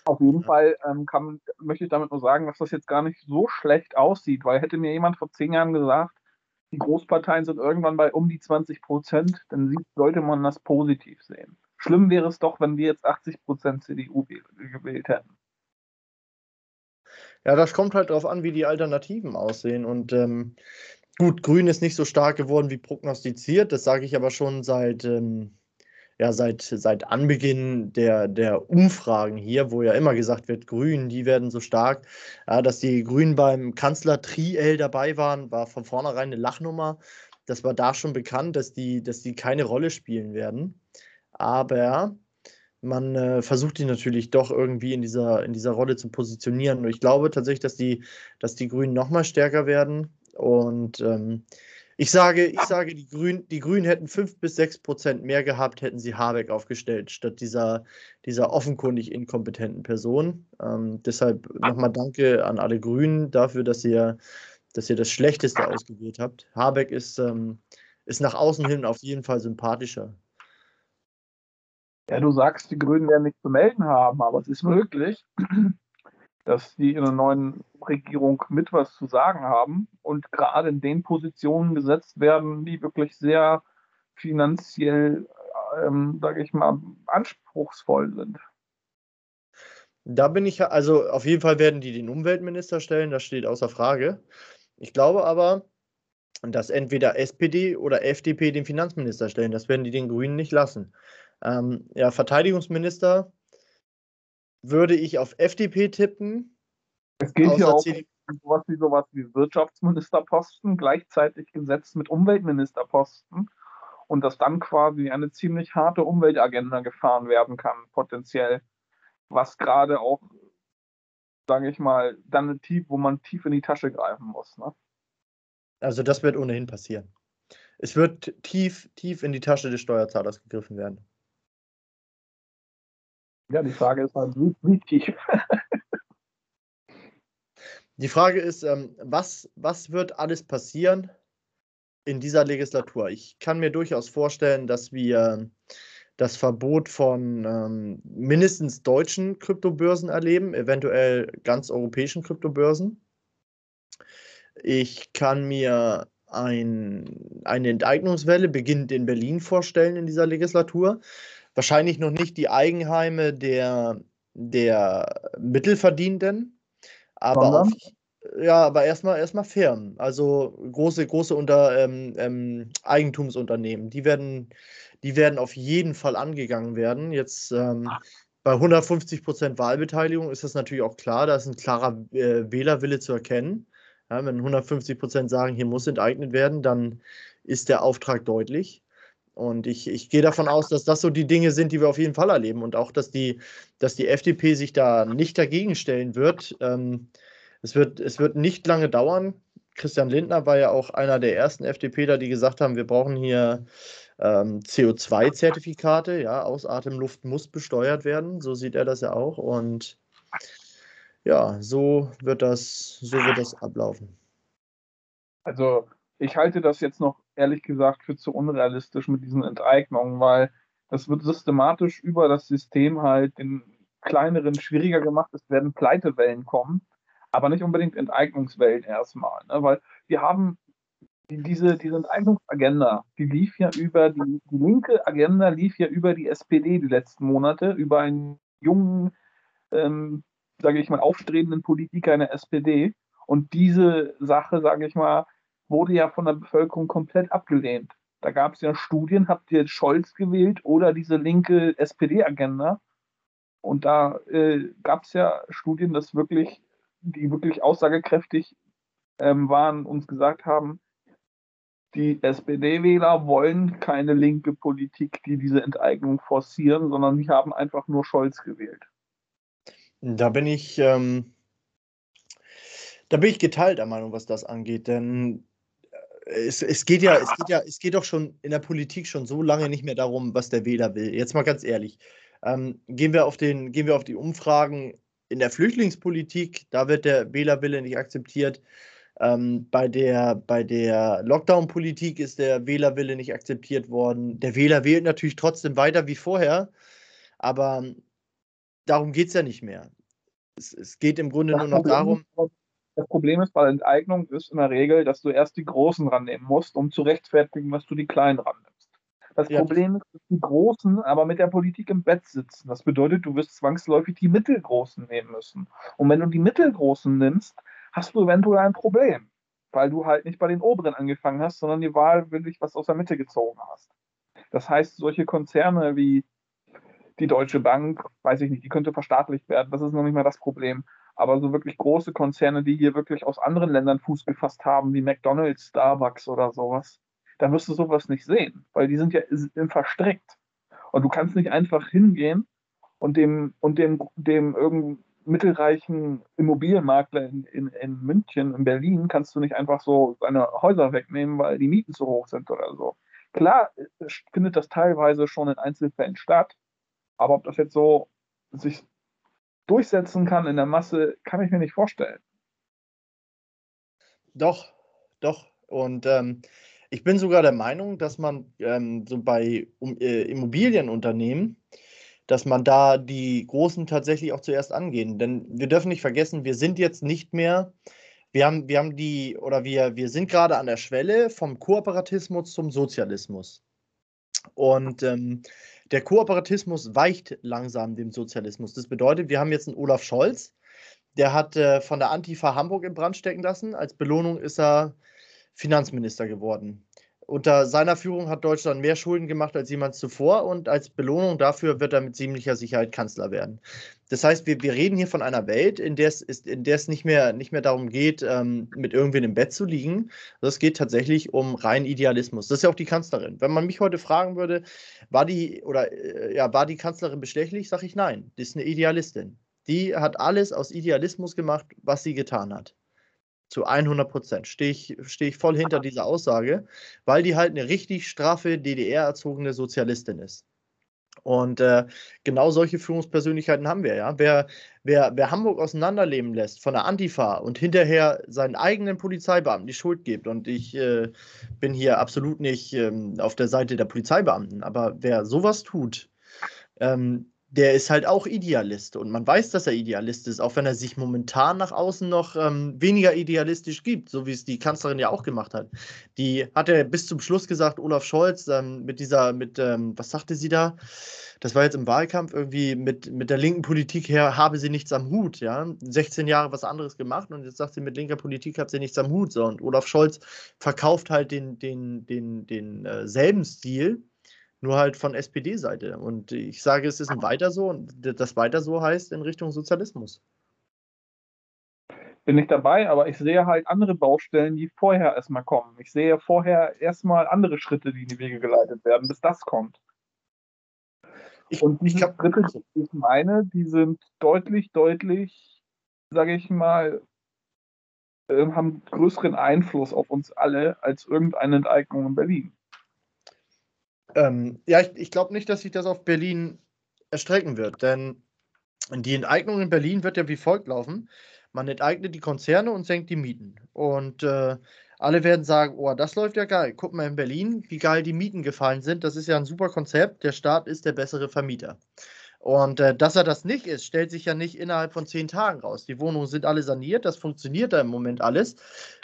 Auf jeden Fall ähm, kann, möchte ich damit nur sagen, dass das jetzt gar nicht so schlecht aussieht, weil hätte mir jemand vor zehn Jahren gesagt, die Großparteien sind irgendwann bei um die 20 Prozent, dann sollte man das positiv sehen. Schlimm wäre es doch, wenn wir jetzt 80 Prozent CDU gewählt hätten. Ja, das kommt halt darauf an, wie die Alternativen aussehen. Und ähm, gut, Grün ist nicht so stark geworden wie prognostiziert. Das sage ich aber schon seit, ähm, ja, seit, seit Anbeginn der, der Umfragen hier, wo ja immer gesagt wird, Grün, die werden so stark. Ja, dass die Grünen beim Kanzler Triel dabei waren, war von vornherein eine Lachnummer. Das war da schon bekannt, dass die, dass die keine Rolle spielen werden. Aber man äh, versucht die natürlich doch irgendwie in dieser, in dieser Rolle zu positionieren. Und ich glaube tatsächlich, dass die, dass die Grünen noch mal stärker werden. Und ähm, ich sage, ich sage, die Grünen, die Grünen hätten fünf bis sechs Prozent mehr gehabt, hätten sie Habeck aufgestellt, statt dieser, dieser offenkundig inkompetenten Person. Ähm, deshalb nochmal danke an alle Grünen dafür, dass ihr, dass ihr das Schlechteste ausgewählt habt. Habeck ist, ähm, ist nach außen hin auf jeden Fall sympathischer. Ja, du sagst, die Grünen werden nichts zu melden haben, aber es ist möglich, dass die in der neuen Regierung mit was zu sagen haben und gerade in den Positionen gesetzt werden, die wirklich sehr finanziell, ähm, sage ich mal, anspruchsvoll sind. Da bin ich, also auf jeden Fall werden die den Umweltminister stellen, das steht außer Frage. Ich glaube aber, dass entweder SPD oder FDP den Finanzminister stellen. Das werden die den Grünen nicht lassen. Ähm, ja, Verteidigungsminister würde ich auf FDP tippen. Es geht hier auch um sowas wie sowas wie Wirtschaftsministerposten, gleichzeitig gesetzt mit Umweltministerposten und dass dann quasi eine ziemlich harte Umweltagenda gefahren werden kann, potenziell, was gerade auch, sage ich mal, dann tief, wo man tief in die Tasche greifen muss. Ne? Also das wird ohnehin passieren. Es wird tief, tief in die Tasche des Steuerzahlers gegriffen werden. Ja, die Frage ist halt, wie, tief. die Frage ist, ähm, was, was wird alles passieren in dieser Legislatur? Ich kann mir durchaus vorstellen, dass wir das Verbot von ähm, mindestens deutschen Kryptobörsen erleben, eventuell ganz europäischen Kryptobörsen. Ich kann mir ein, eine Enteignungswelle beginnend in Berlin vorstellen in dieser Legislatur wahrscheinlich noch nicht die Eigenheime der, der Mittelverdienenden, aber auf, ja, aber erstmal erstmal Firmen, also große, große Unter, ähm, ähm, Eigentumsunternehmen, die werden, die werden auf jeden Fall angegangen werden. Jetzt ähm, bei 150 Prozent Wahlbeteiligung ist das natürlich auch klar, da ist ein klarer äh, Wählerwille zu erkennen. Ja, wenn 150 Prozent sagen, hier muss enteignet werden, dann ist der Auftrag deutlich. Und ich, ich gehe davon aus, dass das so die Dinge sind, die wir auf jeden Fall erleben. Und auch, dass die, dass die FDP sich da nicht dagegen stellen wird. Ähm, es, wird es wird nicht lange dauern. Christian Lindner war ja auch einer der ersten FDPler, die gesagt haben, wir brauchen hier ähm, CO2-Zertifikate. Ja, Ausatemluft muss besteuert werden. So sieht er das ja auch. Und ja, so wird das, so wird das ablaufen. Also ich halte das jetzt noch ehrlich gesagt für zu unrealistisch mit diesen Enteignungen, weil das wird systematisch über das System halt den kleineren schwieriger gemacht. Es werden Pleitewellen kommen, aber nicht unbedingt Enteignungswellen erstmal, ne? weil wir haben die, diese, diese Enteignungsagenda, die lief ja über die, die linke Agenda lief ja über die SPD die letzten Monate, über einen jungen, ähm, sage ich mal, aufstrebenden Politiker in der SPD. Und diese Sache, sage ich mal, wurde ja von der Bevölkerung komplett abgelehnt. Da gab es ja Studien, habt ihr Scholz gewählt oder diese linke SPD-Agenda? Und da äh, gab es ja Studien, dass wirklich, die wirklich aussagekräftig ähm, waren, uns gesagt haben, die SPD-Wähler wollen keine linke Politik, die diese Enteignung forcieren, sondern die haben einfach nur Scholz gewählt. Da bin ich, ähm, da bin ich geteilter Meinung, was das angeht, denn es, es, geht ja, es geht ja, es geht doch schon in der Politik schon so lange nicht mehr darum, was der Wähler will. Jetzt mal ganz ehrlich. Ähm, gehen, wir auf den, gehen wir auf die Umfragen in der Flüchtlingspolitik, da wird der Wählerwille nicht akzeptiert. Ähm, bei der, bei der Lockdown-Politik ist der Wählerwille nicht akzeptiert worden. Der Wähler wählt natürlich trotzdem weiter wie vorher, aber darum geht es ja nicht mehr. Es, es, geht im Grunde nur noch darum. Das Problem ist bei Enteignung ist in der Regel, dass du erst die Großen rannehmen musst, um zu rechtfertigen, was du die Kleinen rannimmst. Das ja. Problem ist, dass die Großen aber mit der Politik im Bett sitzen. Das bedeutet, du wirst zwangsläufig die Mittelgroßen nehmen müssen. Und wenn du die Mittelgroßen nimmst, hast du eventuell ein Problem, weil du halt nicht bei den Oberen angefangen hast, sondern die Wahl wirklich was aus der Mitte gezogen hast. Das heißt, solche Konzerne wie die Deutsche Bank, weiß ich nicht, die könnte verstaatlicht werden, das ist noch nicht mal das Problem. Aber so wirklich große Konzerne, die hier wirklich aus anderen Ländern Fuß gefasst haben, wie McDonalds, Starbucks oder sowas, da wirst du sowas nicht sehen, weil die sind ja verstrickt. Und du kannst nicht einfach hingehen und dem, und dem, dem irgendein mittelreichen Immobilienmakler in, in, in München, in Berlin, kannst du nicht einfach so seine Häuser wegnehmen, weil die Mieten zu hoch sind oder so. Klar findet das teilweise schon in Einzelfällen statt, aber ob das jetzt so sich durchsetzen kann in der Masse, kann ich mir nicht vorstellen. Doch, doch. Und ähm, ich bin sogar der Meinung, dass man ähm, so bei um, äh, Immobilienunternehmen dass man da die Großen tatsächlich auch zuerst angehen. Denn wir dürfen nicht vergessen, wir sind jetzt nicht mehr, wir haben, wir haben die, oder wir, wir sind gerade an der Schwelle vom Kooperatismus zum Sozialismus. Und ähm, der Kooperatismus weicht langsam dem Sozialismus. Das bedeutet, wir haben jetzt einen Olaf Scholz, der hat äh, von der Antifa Hamburg in Brand stecken lassen. Als Belohnung ist er Finanzminister geworden unter seiner Führung hat Deutschland mehr Schulden gemacht als jemals zuvor und als Belohnung dafür wird er mit ziemlicher Sicherheit Kanzler werden. Das heißt, wir, wir reden hier von einer Welt, in der es, ist, in der es nicht, mehr, nicht mehr darum geht, ähm, mit irgendwen im Bett zu liegen. Es geht tatsächlich um rein Idealismus. Das ist ja auch die Kanzlerin. Wenn man mich heute fragen würde, war die oder äh, ja, war die Kanzlerin bestechlich, sage ich nein. Die ist eine Idealistin. Die hat alles aus Idealismus gemacht, was sie getan hat. Zu 100 Prozent stehe ich, steh ich voll hinter dieser Aussage, weil die halt eine richtig straffe DDR-erzogene Sozialistin ist. Und äh, genau solche Führungspersönlichkeiten haben wir, ja. Wer, wer, wer Hamburg auseinanderleben lässt von der Antifa und hinterher seinen eigenen Polizeibeamten die Schuld gibt, und ich äh, bin hier absolut nicht ähm, auf der Seite der Polizeibeamten, aber wer sowas tut, ähm, der ist halt auch Idealist und man weiß, dass er Idealist ist, auch wenn er sich momentan nach außen noch ähm, weniger idealistisch gibt, so wie es die Kanzlerin ja auch gemacht hat. Die hat er bis zum Schluss gesagt, Olaf Scholz, ähm, mit dieser, mit, ähm, was sagte sie da? Das war jetzt im Wahlkampf irgendwie mit, mit der linken Politik her, habe sie nichts am Hut, ja. 16 Jahre was anderes gemacht und jetzt sagt sie, mit linker Politik hat sie nichts am Hut. So. Und Olaf Scholz verkauft halt den, den, den, den äh, selben Stil nur halt von SPD-Seite. Und ich sage, es ist ein Weiter so und das Weiter so heißt in Richtung Sozialismus. Bin ich dabei, aber ich sehe halt andere Baustellen, die vorher erstmal kommen. Ich sehe vorher erstmal andere Schritte, die in die Wege geleitet werden, bis das kommt. Ich, und diese glaub, Schritte, die ich meine, die sind deutlich, deutlich, sage ich mal, äh, haben größeren Einfluss auf uns alle als irgendeine Enteignung in Berlin. Ähm, ja, ich, ich glaube nicht, dass sich das auf Berlin erstrecken wird, denn die Enteignung in Berlin wird ja wie folgt laufen. Man enteignet die Konzerne und senkt die Mieten. Und äh, alle werden sagen, oh, das läuft ja geil. Guck mal in Berlin, wie geil die Mieten gefallen sind. Das ist ja ein super Konzept. Der Staat ist der bessere Vermieter. Und äh, dass er das nicht ist, stellt sich ja nicht innerhalb von zehn Tagen raus. Die Wohnungen sind alle saniert, das funktioniert da im Moment alles.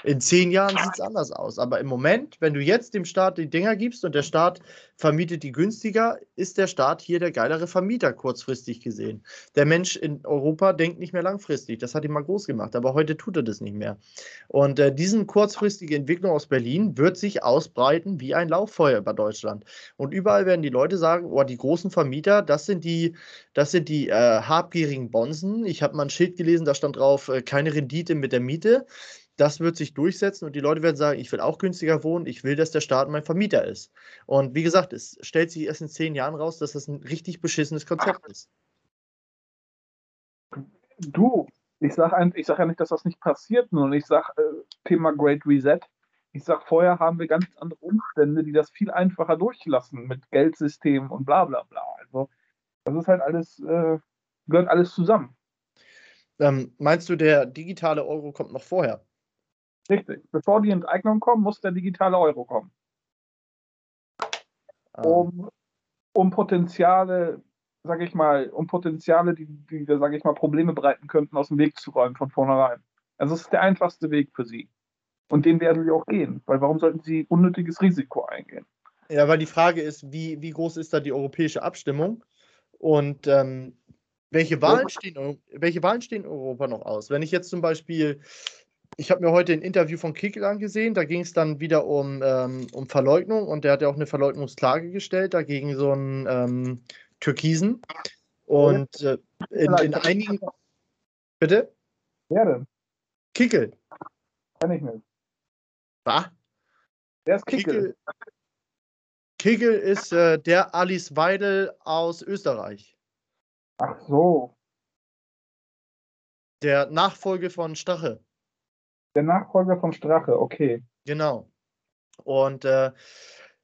In zehn Jahren sieht es anders aus. Aber im Moment, wenn du jetzt dem Staat die Dinger gibst und der Staat vermietet die günstiger, ist der Staat hier der geilere Vermieter, kurzfristig gesehen. Der Mensch in Europa denkt nicht mehr langfristig. Das hat ihn mal groß gemacht, aber heute tut er das nicht mehr. Und äh, diese kurzfristige Entwicklung aus Berlin wird sich ausbreiten wie ein Lauffeuer über Deutschland. Und überall werden die Leute sagen, oh, die großen Vermieter, das sind die das sind die äh, habgierigen Bonsen. Ich habe mal ein Schild gelesen, da stand drauf, äh, keine Rendite mit der Miete. Das wird sich durchsetzen und die Leute werden sagen, ich will auch günstiger wohnen, ich will, dass der Staat mein Vermieter ist. Und wie gesagt, es stellt sich erst in zehn Jahren raus, dass das ein richtig beschissenes Konzept ist. Du, ich sage ich sag ja nicht, dass das nicht passiert, nur ich sage äh, Thema Great Reset. Ich sage, vorher haben wir ganz andere Umstände, die das viel einfacher durchlassen mit Geldsystemen und bla bla bla. Also, das ist halt alles, äh, gehört alles zusammen. Ähm, meinst du, der digitale Euro kommt noch vorher? Richtig. Bevor die Enteignung kommt, muss der digitale Euro kommen. Ah. Um, um Potenziale sage ich mal, um Potenziale, die, die sage ich mal, Probleme bereiten könnten, aus dem Weg zu räumen von vornherein. Also es ist der einfachste Weg für sie. Und den werden sie auch gehen, weil warum sollten sie unnötiges Risiko eingehen? Ja, weil die Frage ist, wie, wie groß ist da die europäische Abstimmung und ähm, welche, Wahlen stehen, welche Wahlen stehen in Europa noch aus? Wenn ich jetzt zum Beispiel, ich habe mir heute ein Interview von Kickel angesehen, da ging es dann wieder um, ähm, um Verleugnung und der hat ja auch eine Verleugnungsklage gestellt dagegen so ein ähm, Türkisen. Und äh, in, in einigen. Bitte? Wer denn? Kickel. Kann ich nicht. Was? Wer ist Kickel? Kickel, ist äh, der Alice Weidel aus Österreich. Ach so. Der Nachfolger von Strache. Der Nachfolger von Strache, okay. Genau. Und äh,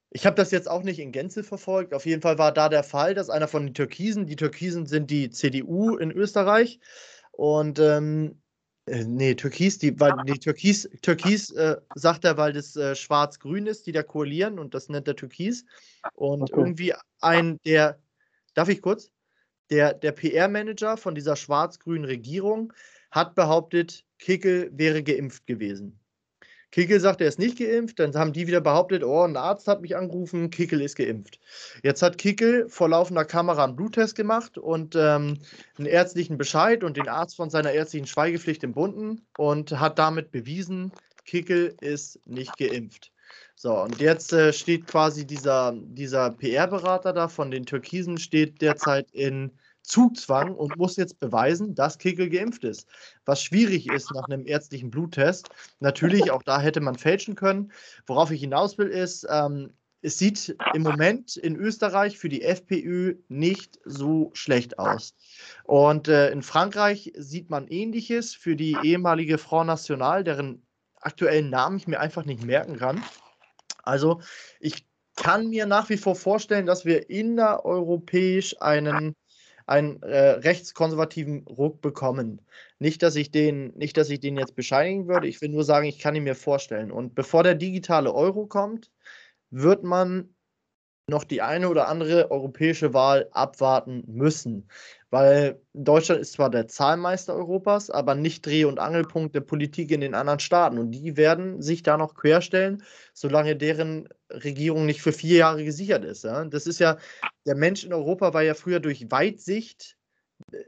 ich habe das jetzt auch nicht in Gänze verfolgt. Auf jeden Fall war da der Fall, dass einer von den Türkisen, die Türkisen sind die CDU in Österreich. Und ähm, äh, nee, Türkis, die, weil die Türkis, Türkis äh, sagt er, weil das äh, schwarz-grün ist, die da koalieren und das nennt er Türkis. Und okay. irgendwie ein, der, darf ich kurz? Der, der PR-Manager von dieser schwarz-grünen Regierung hat behauptet, Kickel wäre geimpft gewesen. Kickel sagt, er ist nicht geimpft. Dann haben die wieder behauptet, oh, ein Arzt hat mich angerufen, Kickel ist geimpft. Jetzt hat Kickel vor laufender Kamera einen Bluttest gemacht und ähm, einen ärztlichen Bescheid und den Arzt von seiner ärztlichen Schweigepflicht entbunden und hat damit bewiesen, Kickel ist nicht geimpft. So, und jetzt äh, steht quasi dieser, dieser PR-Berater da von den Türkisen, steht derzeit in Zugzwang und muss jetzt beweisen, dass Kickel geimpft ist. Was schwierig ist nach einem ärztlichen Bluttest. Natürlich, auch da hätte man fälschen können. Worauf ich hinaus will, ist, ähm, es sieht im Moment in Österreich für die FPÖ nicht so schlecht aus. Und äh, in Frankreich sieht man ähnliches für die ehemalige Front National, deren aktuellen Namen ich mir einfach nicht merken kann. Also ich kann mir nach wie vor vorstellen, dass wir innereuropäisch einen einen äh, rechtskonservativen Ruck bekommen. Nicht, dass ich den, nicht, dass ich den jetzt bescheinigen würde. Ich will nur sagen, ich kann ihn mir vorstellen. Und bevor der digitale Euro kommt, wird man noch die eine oder andere europäische Wahl abwarten müssen. Weil Deutschland ist zwar der Zahlmeister Europas, aber nicht Dreh- und Angelpunkt der Politik in den anderen Staaten. Und die werden sich da noch querstellen, solange deren Regierung nicht für vier Jahre gesichert ist. Das ist ja, der Mensch in Europa war ja früher durch Weitsicht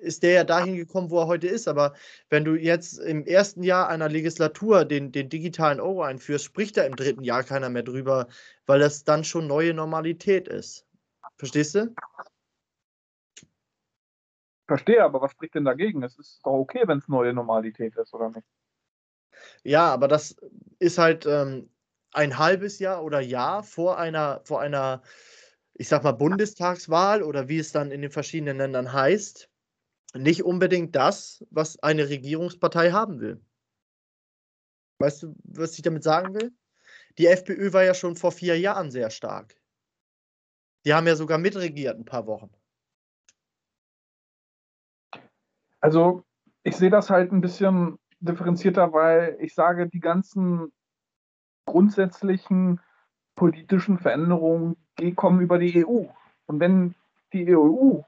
ist der ja dahin gekommen, wo er heute ist. Aber wenn du jetzt im ersten Jahr einer Legislatur den, den digitalen Euro einführst, spricht da im dritten Jahr keiner mehr drüber, weil das dann schon neue Normalität ist. Verstehst du? Verstehe, aber was spricht denn dagegen? Es ist doch okay, wenn es neue Normalität ist, oder nicht? Ja, aber das ist halt ähm, ein halbes Jahr oder Jahr vor einer, vor einer, ich sag mal, Bundestagswahl oder wie es dann in den verschiedenen Ländern heißt nicht unbedingt das, was eine Regierungspartei haben will. Weißt du, was ich damit sagen will? Die FPÖ war ja schon vor vier Jahren sehr stark. Die haben ja sogar mitregiert ein paar Wochen. Also, ich sehe das halt ein bisschen differenzierter, weil ich sage, die ganzen grundsätzlichen politischen Veränderungen kommen über die EU. Und wenn die EU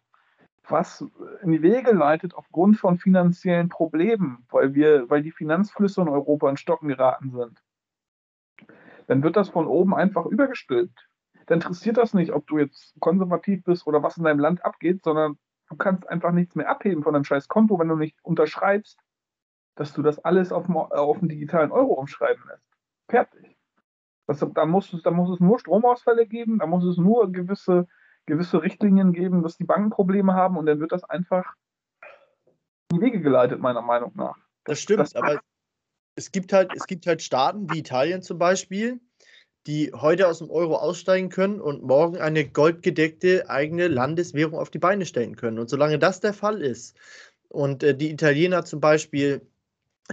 was in die Wege leitet aufgrund von finanziellen Problemen, weil wir, weil die Finanzflüsse in Europa in Stocken geraten sind, dann wird das von oben einfach übergestülpt. Dann interessiert das nicht, ob du jetzt konservativ bist oder was in deinem Land abgeht, sondern du kannst einfach nichts mehr abheben von deinem scheiß Konto, wenn du nicht unterschreibst, dass du das alles auf, auf einen digitalen Euro umschreiben lässt. Fertig. Das, da, muss es, da muss es nur Stromausfälle geben, da muss es nur gewisse gewisse Richtlinien geben, dass die Banken Probleme haben und dann wird das einfach in die Wege geleitet, meiner Meinung nach. Das stimmt, das, aber es gibt halt, es gibt halt Staaten wie Italien zum Beispiel, die heute aus dem Euro aussteigen können und morgen eine goldgedeckte eigene Landeswährung auf die Beine stellen können. Und solange das der Fall ist und äh, die Italiener zum Beispiel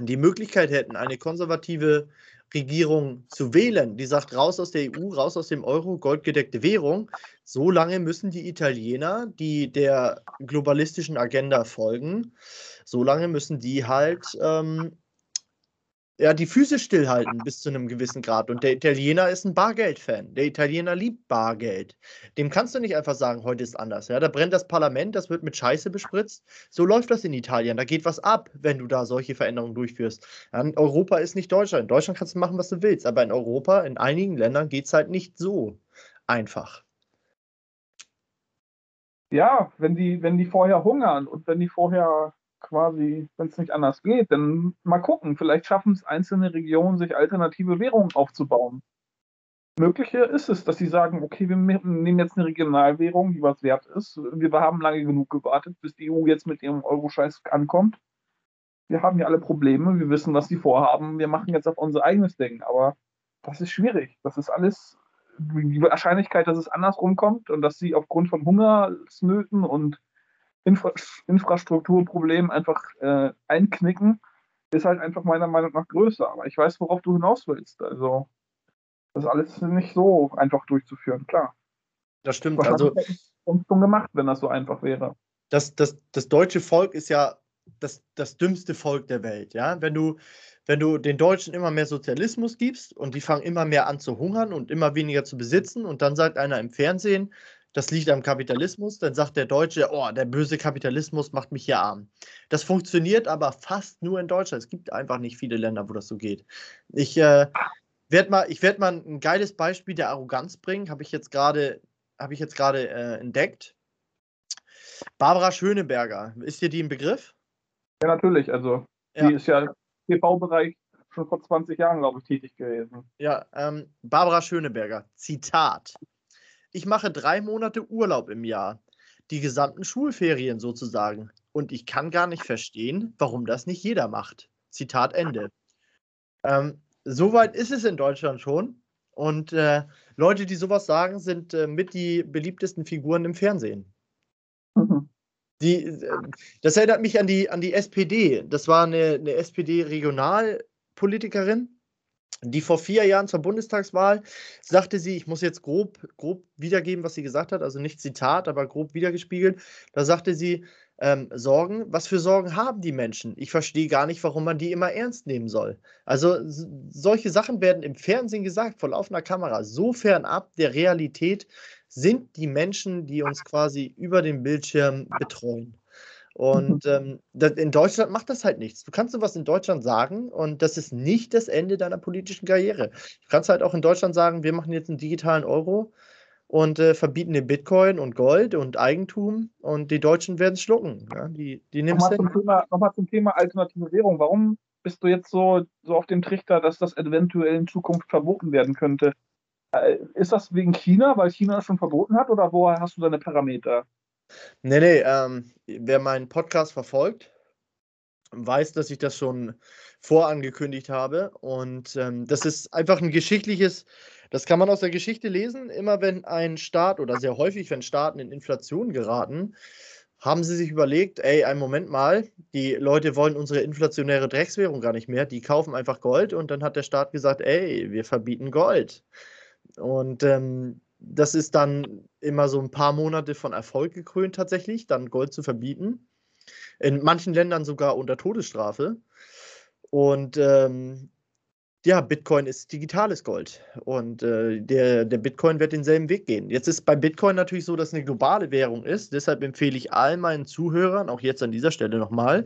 die Möglichkeit hätten, eine konservative Regierung zu wählen, die sagt, raus aus der EU, raus aus dem Euro, goldgedeckte Währung, solange müssen die Italiener, die der globalistischen Agenda folgen, solange müssen die halt ähm, ja, die Füße stillhalten bis zu einem gewissen Grad. Und der Italiener ist ein Bargeld-Fan. Der Italiener liebt Bargeld. Dem kannst du nicht einfach sagen, heute ist anders. Ja, da brennt das Parlament, das wird mit Scheiße bespritzt. So läuft das in Italien. Da geht was ab, wenn du da solche Veränderungen durchführst. Ja, Europa ist nicht Deutschland. In Deutschland kannst du machen, was du willst. Aber in Europa, in einigen Ländern, geht es halt nicht so einfach. Ja, wenn die, wenn die vorher hungern und wenn die vorher quasi, wenn es nicht anders geht, dann mal gucken. Vielleicht schaffen es einzelne Regionen, sich alternative Währungen aufzubauen. Möglicher ist es, dass sie sagen, okay, wir nehmen jetzt eine Regionalwährung, die was wert ist. Wir haben lange genug gewartet, bis die EU jetzt mit ihrem Euro-Scheiß ankommt. Wir haben ja alle Probleme, wir wissen, was sie vorhaben, wir machen jetzt auf unser eigenes Ding. Aber das ist schwierig. Das ist alles, die Wahrscheinlichkeit, dass es andersrum kommt und dass sie aufgrund von Hungersnöten und Infra Infrastrukturproblem einfach äh, einknicken, ist halt einfach meiner Meinung nach größer. Aber ich weiß, worauf du hinaus willst. Also, das ist alles nicht so einfach durchzuführen, klar. Das stimmt. Also, schon gemacht, wenn das so einfach wäre. Das, das, das deutsche Volk ist ja das, das dümmste Volk der Welt. Ja? Wenn, du, wenn du den Deutschen immer mehr Sozialismus gibst und die fangen immer mehr an zu hungern und immer weniger zu besitzen und dann sagt einer im Fernsehen, das liegt am Kapitalismus, dann sagt der Deutsche, oh, der böse Kapitalismus macht mich hier arm. Das funktioniert aber fast nur in Deutschland. Es gibt einfach nicht viele Länder, wo das so geht. Ich äh, werde mal, werd mal ein geiles Beispiel der Arroganz bringen, habe ich jetzt gerade hab äh, entdeckt. Barbara Schöneberger, ist dir die im Begriff? Ja, natürlich. Also, ja. die ist ja im TV-Bereich schon vor 20 Jahren, glaube ich, tätig gewesen. Ja, ähm, Barbara Schöneberger, Zitat ich mache drei Monate Urlaub im Jahr. Die gesamten Schulferien sozusagen. Und ich kann gar nicht verstehen, warum das nicht jeder macht. Zitat Ende. Ähm, Soweit ist es in Deutschland schon. Und äh, Leute, die sowas sagen, sind äh, mit die beliebtesten Figuren im Fernsehen. Mhm. Die, äh, das erinnert mich an die, an die SPD. Das war eine, eine SPD-Regionalpolitikerin die vor vier Jahren zur Bundestagswahl sagte sie, ich muss jetzt grob, grob wiedergeben, was sie gesagt hat, also nicht Zitat, aber grob wiedergespiegelt. Da sagte sie, ähm, Sorgen, was für Sorgen haben die Menschen? Ich verstehe gar nicht, warum man die immer ernst nehmen soll. Also solche Sachen werden im Fernsehen gesagt, vor laufender Kamera, so fernab der Realität sind die Menschen, die uns quasi über den Bildschirm betreuen. Und ähm, das, in Deutschland macht das halt nichts. Du kannst sowas in Deutschland sagen und das ist nicht das Ende deiner politischen Karriere. Du kannst halt auch in Deutschland sagen, wir machen jetzt einen digitalen Euro und äh, verbieten den Bitcoin und Gold und Eigentum und die Deutschen werden es schlucken. Ja? Die, die Nochmal zum, Thema, nochmal zum Thema alternative Währung. Warum bist du jetzt so, so auf dem Trichter, dass das eventuell in Zukunft verboten werden könnte? Äh, ist das wegen China, weil China es schon verboten hat oder woher hast du deine Parameter? Nee, nee, ähm, wer meinen Podcast verfolgt, weiß, dass ich das schon vorangekündigt habe. Und ähm, das ist einfach ein geschichtliches, das kann man aus der Geschichte lesen. Immer wenn ein Staat oder sehr häufig, wenn Staaten in Inflation geraten, haben sie sich überlegt, ey, einen Moment mal, die Leute wollen unsere inflationäre Dreckswährung gar nicht mehr, die kaufen einfach Gold und dann hat der Staat gesagt, ey, wir verbieten Gold. Und ähm, das ist dann immer so ein paar Monate von Erfolg gekrönt tatsächlich, dann Gold zu verbieten. In manchen Ländern sogar unter Todesstrafe. Und ähm, ja, Bitcoin ist digitales Gold und äh, der, der Bitcoin wird denselben Weg gehen. Jetzt ist bei Bitcoin natürlich so, dass es eine globale Währung ist. Deshalb empfehle ich all meinen Zuhörern, auch jetzt an dieser Stelle nochmal,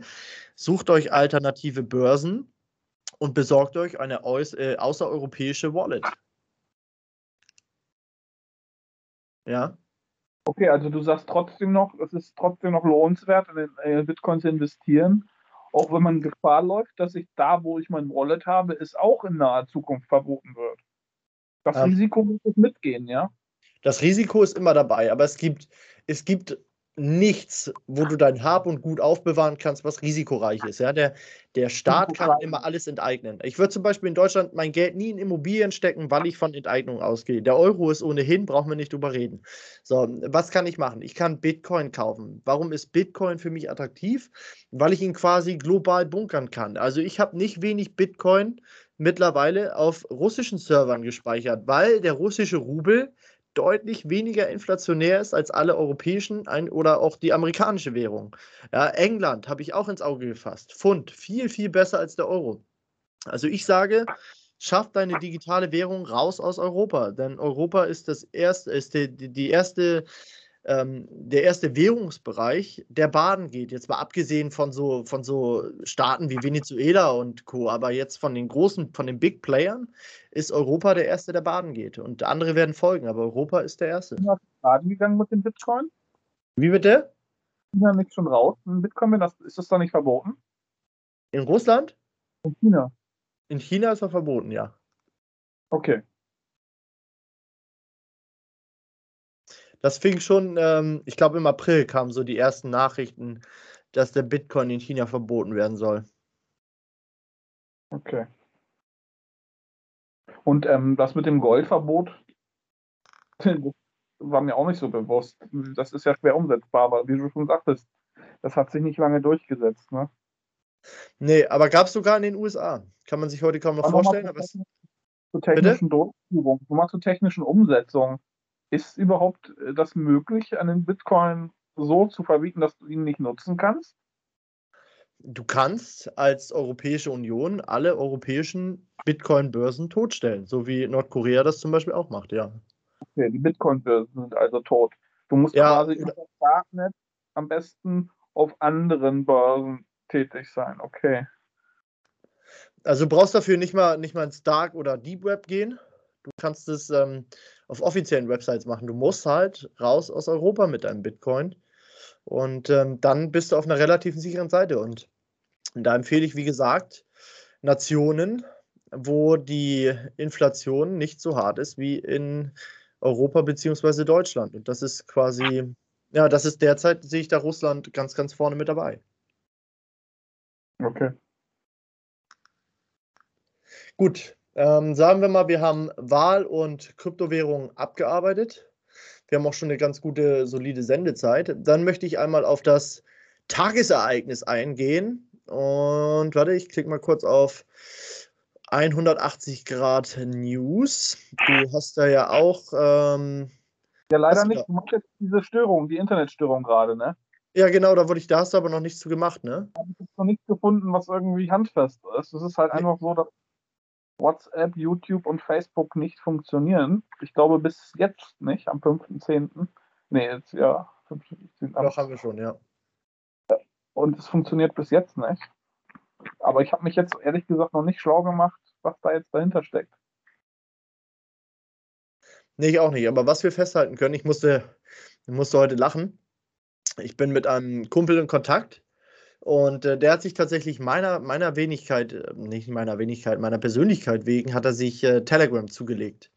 sucht euch alternative Börsen und besorgt euch eine äh, außereuropäische Wallet. Ja. Okay, also du sagst trotzdem noch, es ist trotzdem noch lohnenswert, in äh, Bitcoin zu investieren, auch wenn man Gefahr läuft, dass ich da, wo ich mein Wallet habe, es auch in naher Zukunft verboten wird. Das ja. Risiko muss ich mitgehen, ja? Das Risiko ist immer dabei, aber es gibt, es gibt nichts, wo du dein Hab und Gut aufbewahren kannst, was risikoreich ist. Ja? Der, der Staat kann immer alles enteignen. Ich würde zum Beispiel in Deutschland mein Geld nie in Immobilien stecken, weil ich von Enteignung ausgehe. Der Euro ist ohnehin, brauchen wir nicht drüber reden. So, was kann ich machen? Ich kann Bitcoin kaufen. Warum ist Bitcoin für mich attraktiv? Weil ich ihn quasi global bunkern kann. Also ich habe nicht wenig Bitcoin mittlerweile auf russischen Servern gespeichert, weil der russische Rubel deutlich weniger inflationär ist als alle europäischen ein, oder auch die amerikanische Währung. Ja, England habe ich auch ins Auge gefasst. Pfund, viel, viel besser als der Euro. Also ich sage, schaff deine digitale Währung raus aus Europa, denn Europa ist das erste, ist die, die erste ähm, der erste Währungsbereich, der baden geht. Jetzt mal abgesehen von so, von so Staaten wie Venezuela und Co., aber jetzt von den großen, von den Big Playern ist Europa der erste, der baden geht. Und andere werden folgen, aber Europa ist der erste. Ist baden gegangen mit dem Bitcoin? Wie bitte? China nicht schon raus? Bitcoin, das, ist das da nicht verboten? In Russland? In China. In China ist er verboten, ja. Okay. Das fing schon, ähm, ich glaube, im April kamen so die ersten Nachrichten, dass der Bitcoin in China verboten werden soll. Okay. Und ähm, das mit dem Goldverbot, war mir auch nicht so bewusst. Das ist ja schwer umsetzbar, aber wie du schon sagtest, das hat sich nicht lange durchgesetzt. Ne? Nee, aber gab es sogar in den USA. Kann man sich heute kaum noch aber vorstellen. Aber zur technischen Durchführung, nochmal zur technischen Umsetzung. Ist überhaupt äh, das möglich, einen Bitcoin so zu verbieten, dass du ihn nicht nutzen kannst? Du kannst als Europäische Union alle europäischen Bitcoin-Börsen totstellen, so wie Nordkorea das zum Beispiel auch macht, ja. Okay, die Bitcoin-Börsen sind also tot. Du musst ja, quasi über das Darknet am besten auf anderen Börsen tätig sein, okay. Also du brauchst dafür nicht mal, nicht mal ins Dark oder Deep Web gehen. Du kannst es ähm, auf offiziellen Websites machen. Du musst halt raus aus Europa mit deinem Bitcoin. Und ähm, dann bist du auf einer relativ sicheren Seite. Und, und da empfehle ich, wie gesagt, Nationen, wo die Inflation nicht so hart ist wie in Europa bzw. Deutschland. Und das ist quasi, ja, das ist derzeit, sehe ich da Russland ganz, ganz vorne mit dabei. Okay. Gut, ähm, sagen wir mal, wir haben Wahl- und Kryptowährungen abgearbeitet. Wir haben auch schon eine ganz gute, solide Sendezeit. Dann möchte ich einmal auf das Tagesereignis eingehen. Und warte, ich klicke mal kurz auf 180 Grad News. Du hast da ja auch. Ähm, ja, leider nicht. Du machst jetzt diese Störung, die Internetstörung gerade, ne? Ja, genau, da wurde ich, da hast du aber noch nichts zu gemacht, ne? Ich habe noch nichts gefunden, was irgendwie handfest ist. Es ist halt einfach so, dass WhatsApp, YouTube und Facebook nicht funktionieren. Ich glaube bis jetzt nicht, am 5.10. Nee, jetzt ja. 5.10. Doch, haben wir schon, ja. Und es funktioniert bis jetzt nicht. Aber ich habe mich jetzt ehrlich gesagt noch nicht schlau gemacht, was da jetzt dahinter steckt. Nee, ich auch nicht. Aber was wir festhalten können, ich musste, ich musste heute lachen. Ich bin mit einem Kumpel in Kontakt, und äh, der hat sich tatsächlich meiner, meiner Wenigkeit, äh, nicht meiner Wenigkeit, meiner Persönlichkeit wegen, hat er sich äh, Telegram zugelegt.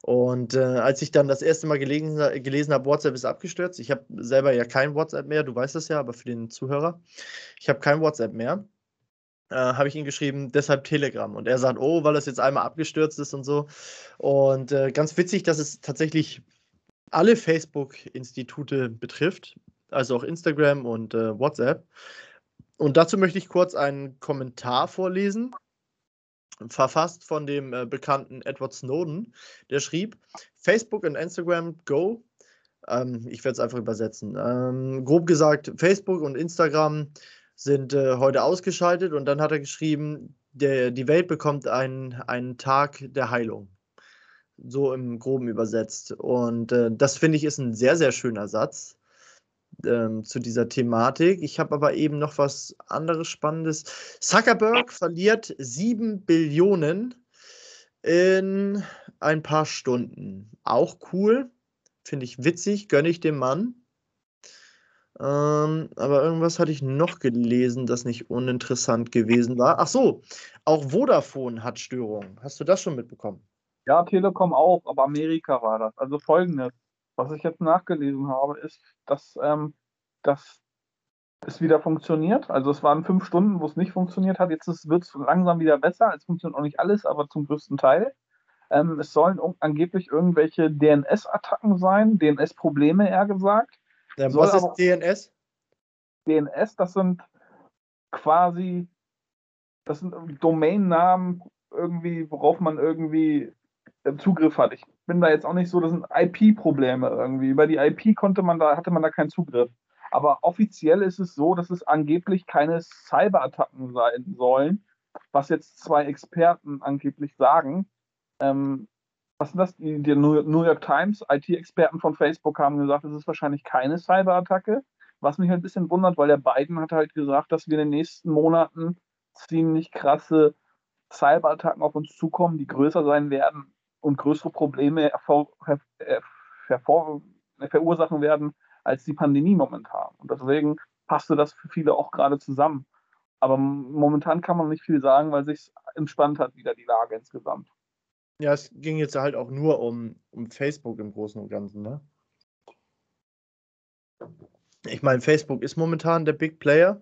Und äh, als ich dann das erste Mal gelesen, gelesen habe, WhatsApp ist abgestürzt, ich habe selber ja kein WhatsApp mehr, du weißt das ja, aber für den Zuhörer, ich habe kein WhatsApp mehr, äh, habe ich ihn geschrieben, deshalb Telegram. Und er sagt, oh, weil das jetzt einmal abgestürzt ist und so. Und ganz witzig, dass es tatsächlich alle Facebook-Institute betrifft, also auch Instagram und WhatsApp. Und dazu möchte ich kurz einen Kommentar vorlesen, verfasst von dem äh, bekannten Edward Snowden, der schrieb: Facebook und Instagram Go. Ähm, ich werde es einfach übersetzen. Ähm, grob gesagt, Facebook und Instagram sind äh, heute ausgeschaltet und dann hat er geschrieben, der, die Welt bekommt einen, einen Tag der Heilung. So im Groben übersetzt. Und äh, das finde ich ist ein sehr, sehr schöner Satz ähm, zu dieser Thematik. Ich habe aber eben noch was anderes Spannendes. Zuckerberg verliert 7 Billionen in ein paar Stunden. Auch cool. Finde ich witzig, gönne ich dem Mann. Ähm, aber irgendwas hatte ich noch gelesen, das nicht uninteressant gewesen war. Ach so, auch Vodafone hat Störungen. Hast du das schon mitbekommen? Ja, Telekom auch, aber Amerika war das. Also folgendes was ich jetzt nachgelesen habe, ist, dass ähm, dass es wieder funktioniert. Also es waren fünf Stunden, wo es nicht funktioniert hat. Jetzt wird es langsam wieder besser. Es funktioniert auch nicht alles, aber zum größten Teil. Ähm, es sollen angeblich irgendwelche DNS-Attacken sein, DNS-Probleme eher gesagt. Ja, was ist DNS? DNS, das sind quasi, das sind Domainnamen irgendwie, worauf man irgendwie äh, Zugriff hat. Ich bin da jetzt auch nicht so, das sind IP-Probleme irgendwie. Über die IP konnte man da, hatte man da keinen Zugriff. Aber offiziell ist es so, dass es angeblich keine Cyberattacken sein sollen, was jetzt zwei Experten angeblich sagen. Ähm, was sind das? Die, die New York Times, IT-Experten von Facebook haben gesagt, es ist wahrscheinlich keine Cyberattacke. Was mich halt ein bisschen wundert, weil der Biden hat halt gesagt, dass wir in den nächsten Monaten ziemlich krasse Cyberattacken auf uns zukommen, die größer sein werden und größere Probleme hervor, her, hervor, verursachen werden als die Pandemie momentan. Und deswegen passte das für viele auch gerade zusammen. Aber momentan kann man nicht viel sagen, weil sich entspannt hat wieder die Lage insgesamt. Ja, es ging jetzt halt auch nur um, um Facebook im Großen und Ganzen, ne? Ich meine, Facebook ist momentan der Big Player.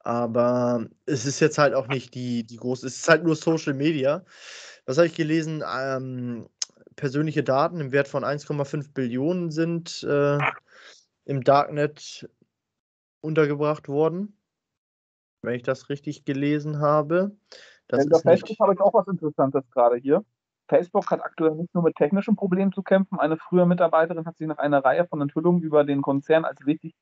Aber es ist jetzt halt auch nicht die, die große, es ist halt nur Social Media. Was habe ich gelesen? Ähm, persönliche Daten im Wert von 1,5 Billionen sind äh, im Darknet untergebracht worden, wenn ich das richtig gelesen habe. Das ja, Facebook habe ich auch was Interessantes gerade hier. Facebook hat aktuell nicht nur mit technischen Problemen zu kämpfen. Eine frühere Mitarbeiterin hat sich nach einer Reihe von Enthüllungen über den Konzern als wichtig,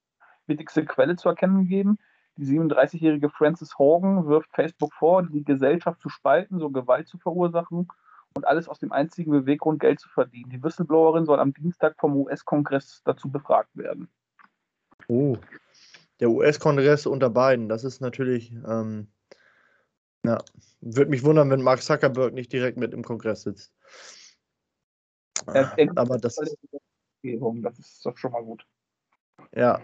wichtigste Quelle zu erkennen gegeben. Die 37-jährige Frances Horgan wirft Facebook vor, die Gesellschaft zu spalten, so Gewalt zu verursachen und alles aus dem einzigen Beweggrund, Geld zu verdienen. Die Whistleblowerin soll am Dienstag vom US-Kongress dazu befragt werden. Oh, der US-Kongress unter beiden, das ist natürlich, ähm, ja, würde mich wundern, wenn Mark Zuckerberg nicht direkt mit im Kongress sitzt. Aber das, das ist doch schon mal gut. Ja.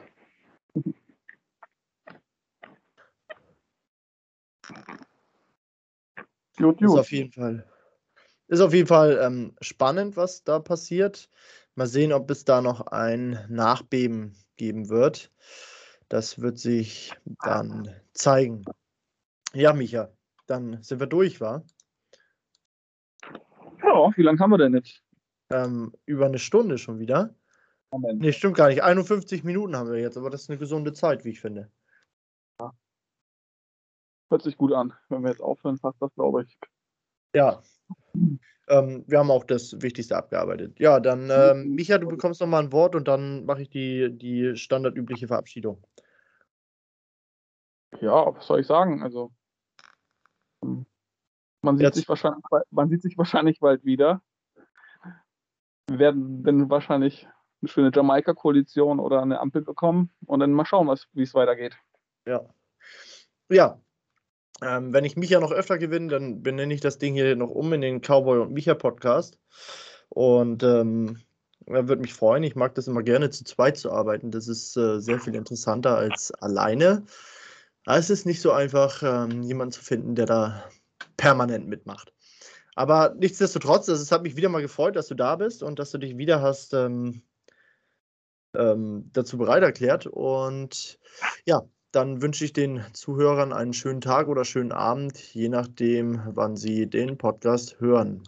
Gut, gut. Ist auf jeden Fall, ist auf jeden Fall ähm, spannend, was da passiert. Mal sehen, ob es da noch ein Nachbeben geben wird. Das wird sich dann zeigen. Ja, Micha, dann sind wir durch, wa? Ja, wie lange haben wir denn jetzt? Ähm, über eine Stunde schon wieder. Moment. Nee, stimmt gar nicht. 51 Minuten haben wir jetzt, aber das ist eine gesunde Zeit, wie ich finde. Hört sich gut an. Wenn wir jetzt aufhören, passt das, glaube ich. Ja. Ähm, wir haben auch das Wichtigste abgearbeitet. Ja, dann, ähm, Micha, du bekommst nochmal ein Wort und dann mache ich die, die standardübliche Verabschiedung. Ja, was soll ich sagen? Also, hm, man sieht, sich wahrscheinlich, man sieht sich wahrscheinlich bald wieder. Wir werden dann wahrscheinlich eine schöne Jamaika-Koalition oder eine Ampel bekommen und dann mal schauen, wie es weitergeht. Ja. Ja, ähm, wenn ich Micha noch öfter gewinne, dann benenne ich das Ding hier noch um in den Cowboy und Micha Podcast. Und ähm, würde mich freuen. Ich mag das immer gerne zu zweit zu arbeiten. Das ist äh, sehr viel interessanter als alleine. Aber es ist nicht so einfach, ähm, jemanden zu finden, der da permanent mitmacht. Aber nichtsdestotrotz, es hat mich wieder mal gefreut, dass du da bist und dass du dich wieder hast ähm, ähm, dazu bereit erklärt. Und ja, dann wünsche ich den Zuhörern einen schönen Tag oder schönen Abend, je nachdem, wann sie den Podcast hören.